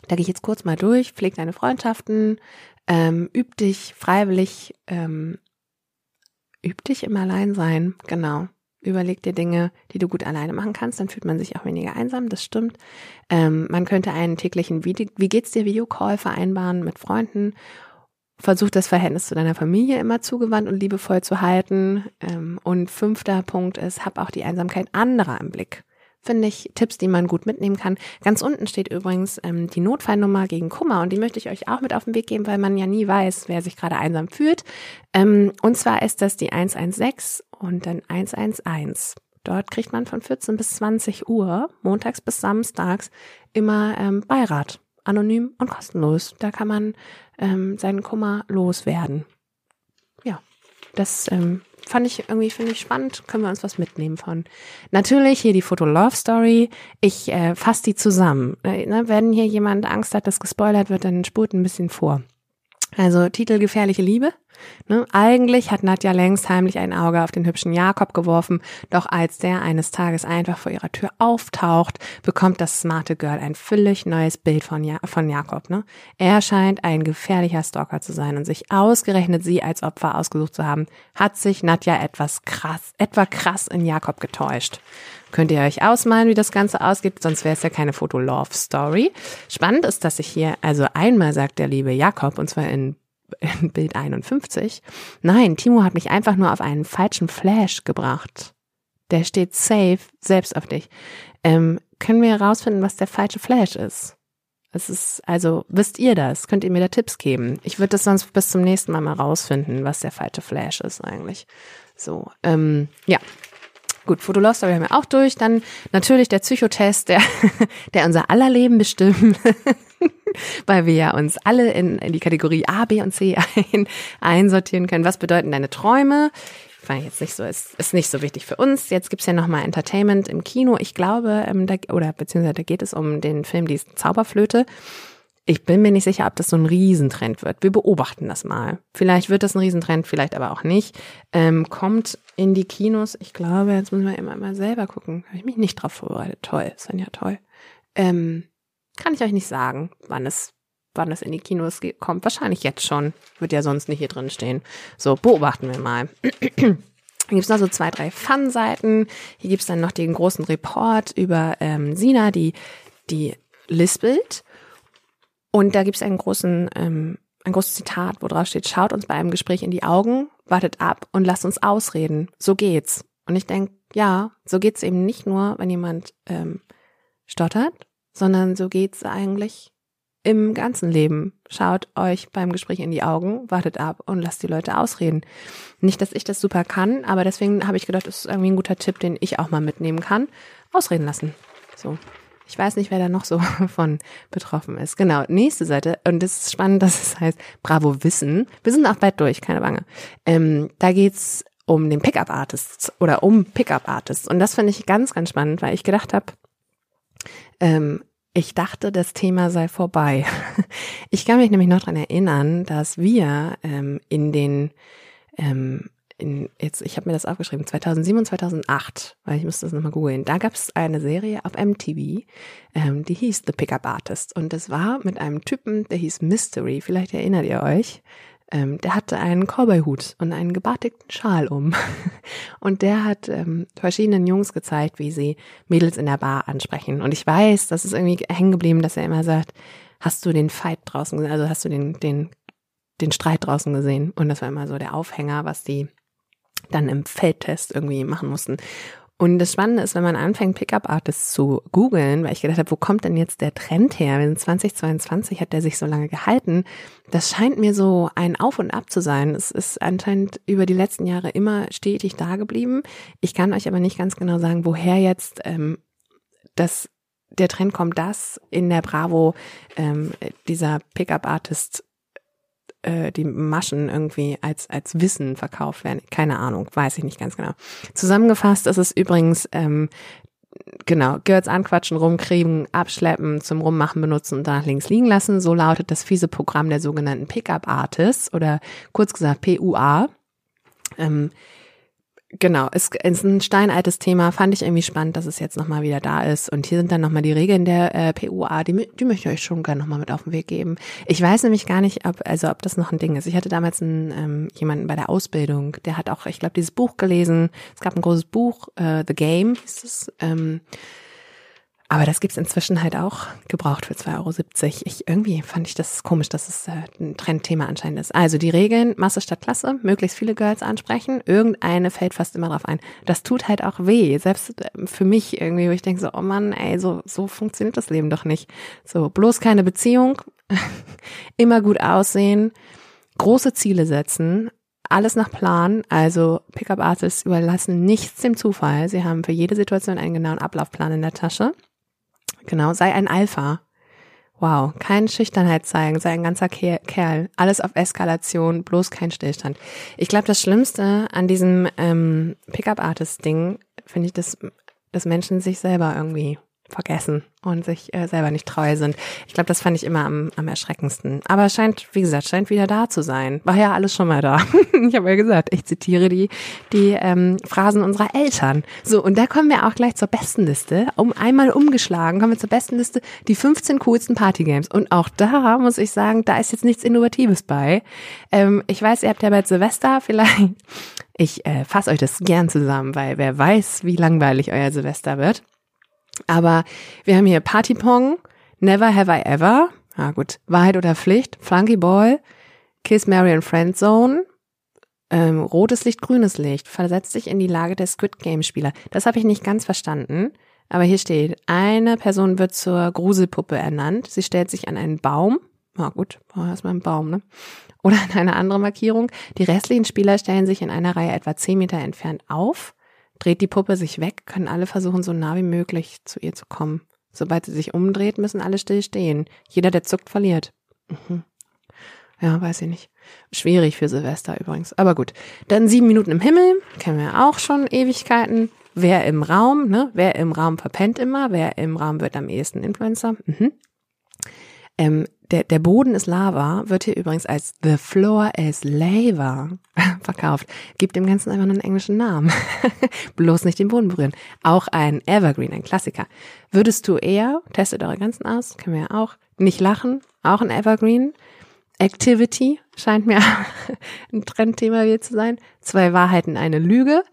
S1: Da gehe ich jetzt kurz mal durch. Pfleg deine Freundschaften, ähm, üb dich freiwillig, ähm, üb dich im Alleinsein, genau. Überleg dir Dinge, die du gut alleine machen kannst, dann fühlt man sich auch weniger einsam, das stimmt. Ähm, man könnte einen täglichen Video, wie geht's dir Videocall vereinbaren mit Freunden. Versuch das Verhältnis zu deiner Familie immer zugewandt und liebevoll zu halten. Ähm, und fünfter Punkt ist, hab auch die Einsamkeit anderer im Blick finde ich, Tipps, die man gut mitnehmen kann. Ganz unten steht übrigens ähm, die Notfallnummer gegen Kummer und die möchte ich euch auch mit auf den Weg geben, weil man ja nie weiß, wer sich gerade einsam fühlt. Ähm, und zwar ist das die 116 und dann 111. Dort kriegt man von 14 bis 20 Uhr, montags bis samstags, immer ähm, Beirat. Anonym und kostenlos. Da kann man ähm, seinen Kummer loswerden. Ja, das ähm, fand ich irgendwie, finde ich spannend, können wir uns was mitnehmen von. Natürlich hier die Foto Love Story. Ich äh, fasse die zusammen. Äh, ne, wenn hier jemand Angst hat, dass gespoilert wird, dann spurt ein bisschen vor. Also Titel Gefährliche Liebe. Ne? Eigentlich hat Nadja längst heimlich ein Auge auf den hübschen Jakob geworfen, doch als der eines Tages einfach vor ihrer Tür auftaucht, bekommt das smarte Girl ein völlig neues Bild von, ja von Jakob. Ne? Er scheint ein gefährlicher Stalker zu sein und sich ausgerechnet sie als Opfer ausgesucht zu haben, hat sich Nadja etwas krass, etwa krass in Jakob getäuscht. Könnt ihr euch ausmalen, wie das Ganze ausgeht, sonst wäre es ja keine Foto-Love-Story. Spannend ist, dass sich hier, also einmal sagt der liebe Jakob, und zwar in, in Bild 51, nein, Timo hat mich einfach nur auf einen falschen Flash gebracht. Der steht safe selbst auf dich. Ähm, können wir herausfinden, was der falsche Flash ist? Es ist, also, wisst ihr das? Könnt ihr mir da Tipps geben? Ich würde das sonst bis zum nächsten Mal mal rausfinden, was der falsche Flash ist eigentlich. So, ähm, ja, Gut, Fotolost haben wir auch durch. Dann natürlich der Psychotest, der, der unser aller Leben bestimmt, weil wir ja uns alle in, in die Kategorie A, B und C ein, einsortieren können. Was bedeuten deine Träume? War jetzt nicht so, ist, ist nicht so wichtig für uns. Jetzt gibt's ja nochmal Entertainment im Kino. Ich glaube, ähm, da, oder beziehungsweise da geht es um den Film Die Zauberflöte. Ich bin mir nicht sicher, ob das so ein Riesentrend wird. Wir beobachten das mal. Vielleicht wird das ein Riesentrend, vielleicht aber auch nicht. Ähm, kommt in die Kinos. Ich glaube, jetzt müssen wir immer mal selber gucken. Habe ich mich nicht drauf vorbereitet. Toll, ist ja toll. Ähm, kann ich euch nicht sagen, wann es, wann es in die Kinos kommt. Wahrscheinlich jetzt schon. Wird ja sonst nicht hier drin stehen. So, beobachten wir mal. Hier gibt's noch so zwei, drei Fun-Seiten. Hier gibt's dann noch den großen Report über ähm, Sina, die, die lispelt. Und da gibt es einen großen, ähm, ein großes Zitat, wo drauf steht, schaut uns bei einem Gespräch in die Augen, wartet ab und lasst uns ausreden. So geht's. Und ich denke, ja, so geht's eben nicht nur, wenn jemand ähm, stottert, sondern so geht's eigentlich im ganzen Leben. Schaut euch beim Gespräch in die Augen, wartet ab und lasst die Leute ausreden. Nicht, dass ich das super kann, aber deswegen habe ich gedacht, das ist irgendwie ein guter Tipp, den ich auch mal mitnehmen kann. Ausreden lassen. So. Ich weiß nicht, wer da noch so von betroffen ist. Genau, nächste Seite. Und das ist spannend, dass es heißt Bravo Wissen. Wir sind auch bald durch, keine Bange. Ähm, da geht's um den Pickup Artist oder um Pickup Artists. Und das finde ich ganz, ganz spannend, weil ich gedacht habe, ähm, ich dachte, das Thema sei vorbei. Ich kann mich nämlich noch dran erinnern, dass wir ähm, in den ähm, in, jetzt, ich habe mir das aufgeschrieben, 2007 und 2008, weil ich müsste das nochmal googeln. Da gab es eine Serie auf MTV, ähm, die hieß The Pickup Artist. Und das war mit einem Typen, der hieß Mystery, vielleicht erinnert ihr euch. Ähm, der hatte einen Cowboy-Hut und einen gebartigten Schal um. Und der hat ähm, verschiedenen Jungs gezeigt, wie sie Mädels in der Bar ansprechen. Und ich weiß, das ist irgendwie hängen geblieben, dass er immer sagt, hast du den Fight draußen gesehen, also hast du den, den, den Streit draußen gesehen? Und das war immer so der Aufhänger, was die dann im Feldtest irgendwie machen mussten. Und das Spannende ist, wenn man anfängt, Pickup-Artists zu googeln, weil ich gedacht habe, wo kommt denn jetzt der Trend her? In 2022 hat der sich so lange gehalten. Das scheint mir so ein Auf und Ab zu sein. Es ist anscheinend über die letzten Jahre immer stetig da geblieben. Ich kann euch aber nicht ganz genau sagen, woher jetzt ähm, das der Trend kommt, dass in der Bravo ähm, dieser Pickup-Artist äh, die Maschen irgendwie als, als Wissen verkauft werden. Keine Ahnung, weiß ich nicht ganz genau. Zusammengefasst ist es übrigens, ähm, genau, Girls anquatschen, rumkriegen, abschleppen, zum Rummachen benutzen und danach links liegen lassen. So lautet das fiese Programm der sogenannten Pickup Artists oder kurz gesagt PUA. Ähm, Genau, es ist ein steinaltes Thema, fand ich irgendwie spannend, dass es jetzt nochmal wieder da ist. Und hier sind dann nochmal die Regeln der äh, PUA, die, die möchte ich euch schon gerne nochmal mit auf den Weg geben. Ich weiß nämlich gar nicht, ob, also ob das noch ein Ding ist. Ich hatte damals einen, ähm, jemanden bei der Ausbildung, der hat auch, ich glaube, dieses Buch gelesen. Es gab ein großes Buch, äh, The Game hieß es. Ähm, aber das gibt's inzwischen halt auch gebraucht für 2,70 Euro. Ich, irgendwie fand ich das komisch, dass es äh, ein Trendthema anscheinend ist. Also die Regeln, Masse statt Klasse, möglichst viele Girls ansprechen. Irgendeine fällt fast immer drauf ein. Das tut halt auch weh. Selbst äh, für mich irgendwie, wo ich denke so, oh Mann, ey, so, so funktioniert das Leben doch nicht. So, bloß keine Beziehung, immer gut aussehen, große Ziele setzen, alles nach Plan, also Pickup Artists überlassen nichts dem Zufall. Sie haben für jede Situation einen genauen Ablaufplan in der Tasche. Genau, sei ein Alpha. Wow, keine Schüchternheit zeigen, sei ein ganzer Kerl. Alles auf Eskalation, bloß kein Stillstand. Ich glaube, das Schlimmste an diesem ähm, Pickup-Artist-Ding finde ich, dass, dass Menschen sich selber irgendwie vergessen und sich äh, selber nicht treu sind. Ich glaube, das fand ich immer am, am erschreckendsten. Aber es scheint, wie gesagt, scheint wieder da zu sein. War ja alles schon mal da. ich habe ja gesagt, ich zitiere die, die ähm, Phrasen unserer Eltern. So, und da kommen wir auch gleich zur besten Liste. Um einmal umgeschlagen, kommen wir zur besten Liste, die 15 coolsten Partygames. Und auch da muss ich sagen, da ist jetzt nichts Innovatives bei. Ähm, ich weiß, ihr habt ja bald Silvester vielleicht. Ich äh, fasse euch das gern zusammen, weil wer weiß, wie langweilig euer Silvester wird. Aber wir haben hier Party Pong, Never Have I Ever, ja gut, Wahrheit oder Pflicht, Flunky Ball, Kiss, Mary and Friend Zone, ähm, rotes Licht, grünes Licht, versetzt sich in die Lage der Squid Game Spieler. Das habe ich nicht ganz verstanden. Aber hier steht, eine Person wird zur Gruselpuppe ernannt. Sie stellt sich an einen Baum. Na gut, erstmal ein Baum, ne? Oder an eine andere Markierung. Die restlichen Spieler stellen sich in einer Reihe etwa zehn Meter entfernt auf. Dreht die Puppe sich weg, können alle versuchen, so nah wie möglich zu ihr zu kommen. Sobald sie sich umdreht, müssen alle still stehen. Jeder, der zuckt, verliert. Mhm. Ja, weiß ich nicht. Schwierig für Silvester übrigens. Aber gut. Dann sieben Minuten im Himmel. Kennen wir auch schon Ewigkeiten. Wer im Raum, ne? Wer im Raum verpennt immer. Wer im Raum wird am ehesten Influencer. Mhm. Ähm, der, der Boden ist Lava, wird hier übrigens als The Floor is Lava verkauft. Gibt dem Ganzen einfach einen englischen Namen. Bloß nicht den Boden berühren. Auch ein Evergreen, ein Klassiker. Würdest du eher, testet eure Grenzen aus, können wir ja auch, nicht lachen, auch ein Evergreen. Activity scheint mir ein Trendthema wieder zu sein. Zwei Wahrheiten, eine Lüge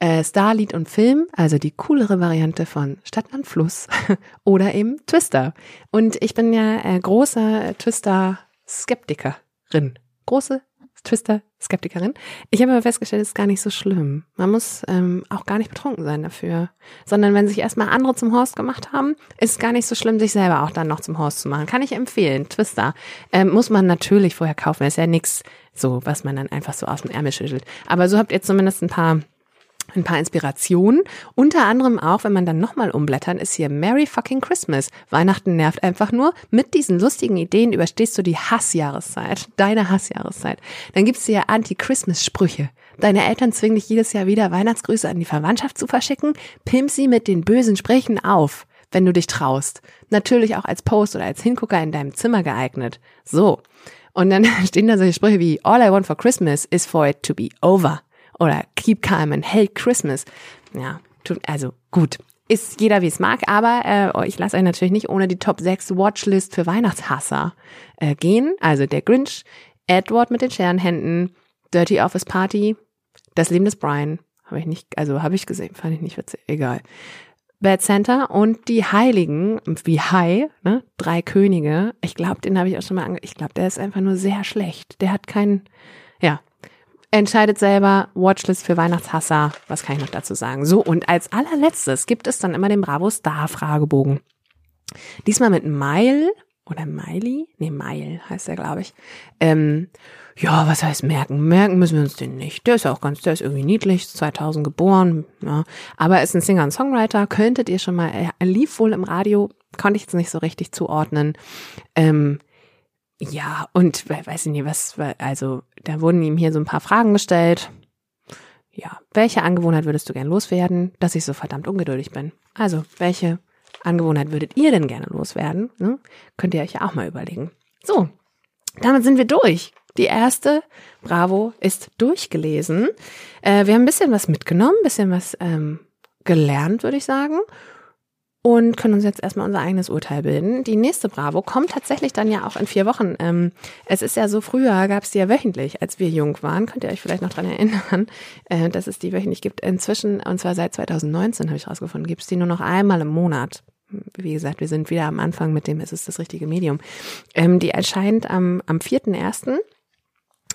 S1: äh, Starlied und Film, also die coolere Variante von Stadtland Fluss oder eben Twister. Und ich bin ja äh, großer Twister-Skeptikerin. Große Twister-Skeptikerin. Ich habe aber festgestellt, es ist gar nicht so schlimm. Man muss ähm, auch gar nicht betrunken sein dafür. Sondern wenn sich erstmal andere zum Horst gemacht haben, ist es gar nicht so schlimm, sich selber auch dann noch zum Horst zu machen. Kann ich empfehlen. Twister. Ähm, muss man natürlich vorher kaufen. ist ja nichts so, was man dann einfach so aus dem Ärmel schüttelt. Aber so habt ihr zumindest ein paar ein paar Inspirationen. Unter anderem auch, wenn man dann nochmal umblättern, ist hier Merry fucking Christmas. Weihnachten nervt einfach nur. Mit diesen lustigen Ideen überstehst du die Hassjahreszeit, deine Hassjahreszeit. Dann gibt's hier Anti-Christmas-Sprüche. Deine Eltern zwingen dich jedes Jahr wieder Weihnachtsgrüße an die Verwandtschaft zu verschicken. Pimp sie mit den bösen Sprüchen auf, wenn du dich traust. Natürlich auch als Post oder als Hingucker in deinem Zimmer geeignet. So. Und dann stehen da solche Sprüche wie All I want for Christmas is for it to be over oder Keep Calm and Hate Christmas. Ja, also gut. Ist jeder wie es mag, aber äh, ich lasse euch natürlich nicht ohne die Top 6 Watchlist für Weihnachtshasser äh, gehen. Also der Grinch, Edward mit den Scherenhänden, Dirty Office Party, Das Leben des Brian. Habe ich nicht, also habe ich gesehen, fand ich nicht witzig, egal. Bad Santa und die Heiligen, wie High, ne? Drei Könige. Ich glaube, den habe ich auch schon mal ange... Ich glaube, der ist einfach nur sehr schlecht. Der hat keinen, ja, Entscheidet selber, Watchlist für Weihnachtshasser. Was kann ich noch dazu sagen? So, und als allerletztes gibt es dann immer den Bravo Star Fragebogen. Diesmal mit Mile oder Miley? Nee, Mile heißt er, glaube ich. Ähm, ja, was heißt merken? Merken müssen wir uns den nicht. Der ist auch ganz, der ist irgendwie niedlich, 2000 geboren, ja. Aber er ist ein Singer und Songwriter, könntet ihr schon mal, er lief wohl im Radio, konnte ich jetzt nicht so richtig zuordnen. Ähm, ja, und weiß ich nicht, was, also da wurden ihm hier so ein paar Fragen gestellt. Ja, welche Angewohnheit würdest du gern loswerden, dass ich so verdammt ungeduldig bin? Also, welche Angewohnheit würdet ihr denn gerne loswerden? Ne? Könnt ihr euch ja auch mal überlegen. So, damit sind wir durch. Die erste Bravo ist durchgelesen. Äh, wir haben ein bisschen was mitgenommen, ein bisschen was ähm, gelernt, würde ich sagen und können uns jetzt erstmal unser eigenes Urteil bilden. Die nächste Bravo kommt tatsächlich dann ja auch in vier Wochen. Ähm, es ist ja so, früher gab es die ja wöchentlich, als wir jung waren. Könnt ihr euch vielleicht noch dran erinnern, äh, dass es die wöchentlich gibt. Inzwischen, und zwar seit 2019 habe ich rausgefunden, gibt es die nur noch einmal im Monat. Wie gesagt, wir sind wieder am Anfang mit dem, es ist das richtige Medium. Ähm, die erscheint am, am 4.1.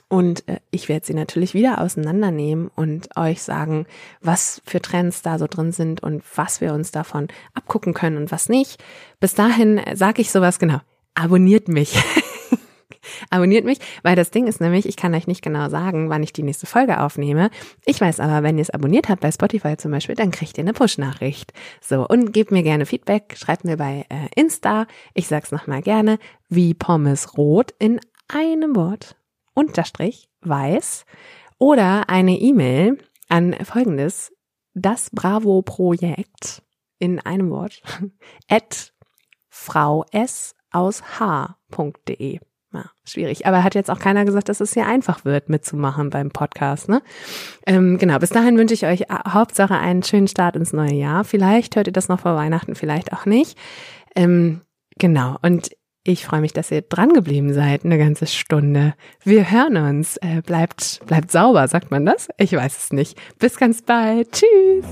S1: Und äh, ich werde sie natürlich wieder auseinandernehmen und euch sagen, was für Trends da so drin sind und was wir uns davon abgucken können und was nicht. Bis dahin sage ich sowas genau. Abonniert mich. Abonniert mich, weil das Ding ist nämlich, ich kann euch nicht genau sagen, wann ich die nächste Folge aufnehme. Ich weiß aber, wenn ihr es abonniert habt bei Spotify zum Beispiel, dann kriegt ihr eine Push-Nachricht. So, und gebt mir gerne Feedback, schreibt mir bei äh, Insta, ich sag's nochmal gerne, wie Pommes rot in einem Wort unterstrich weiß oder eine E-Mail an folgendes, das Bravo Projekt in einem Wort, at Frau S aus H.de. Ja, schwierig. Aber hat jetzt auch keiner gesagt, dass es hier einfach wird, mitzumachen beim Podcast. Ne? Ähm, genau, bis dahin wünsche ich euch äh, Hauptsache einen schönen Start ins neue Jahr. Vielleicht hört ihr das noch vor Weihnachten, vielleicht auch nicht. Ähm, genau, und ich freue mich, dass ihr dran geblieben seid, eine ganze Stunde. Wir hören uns. Äh, bleibt, bleibt sauber, sagt man das? Ich weiß es nicht. Bis ganz bald. Tschüss.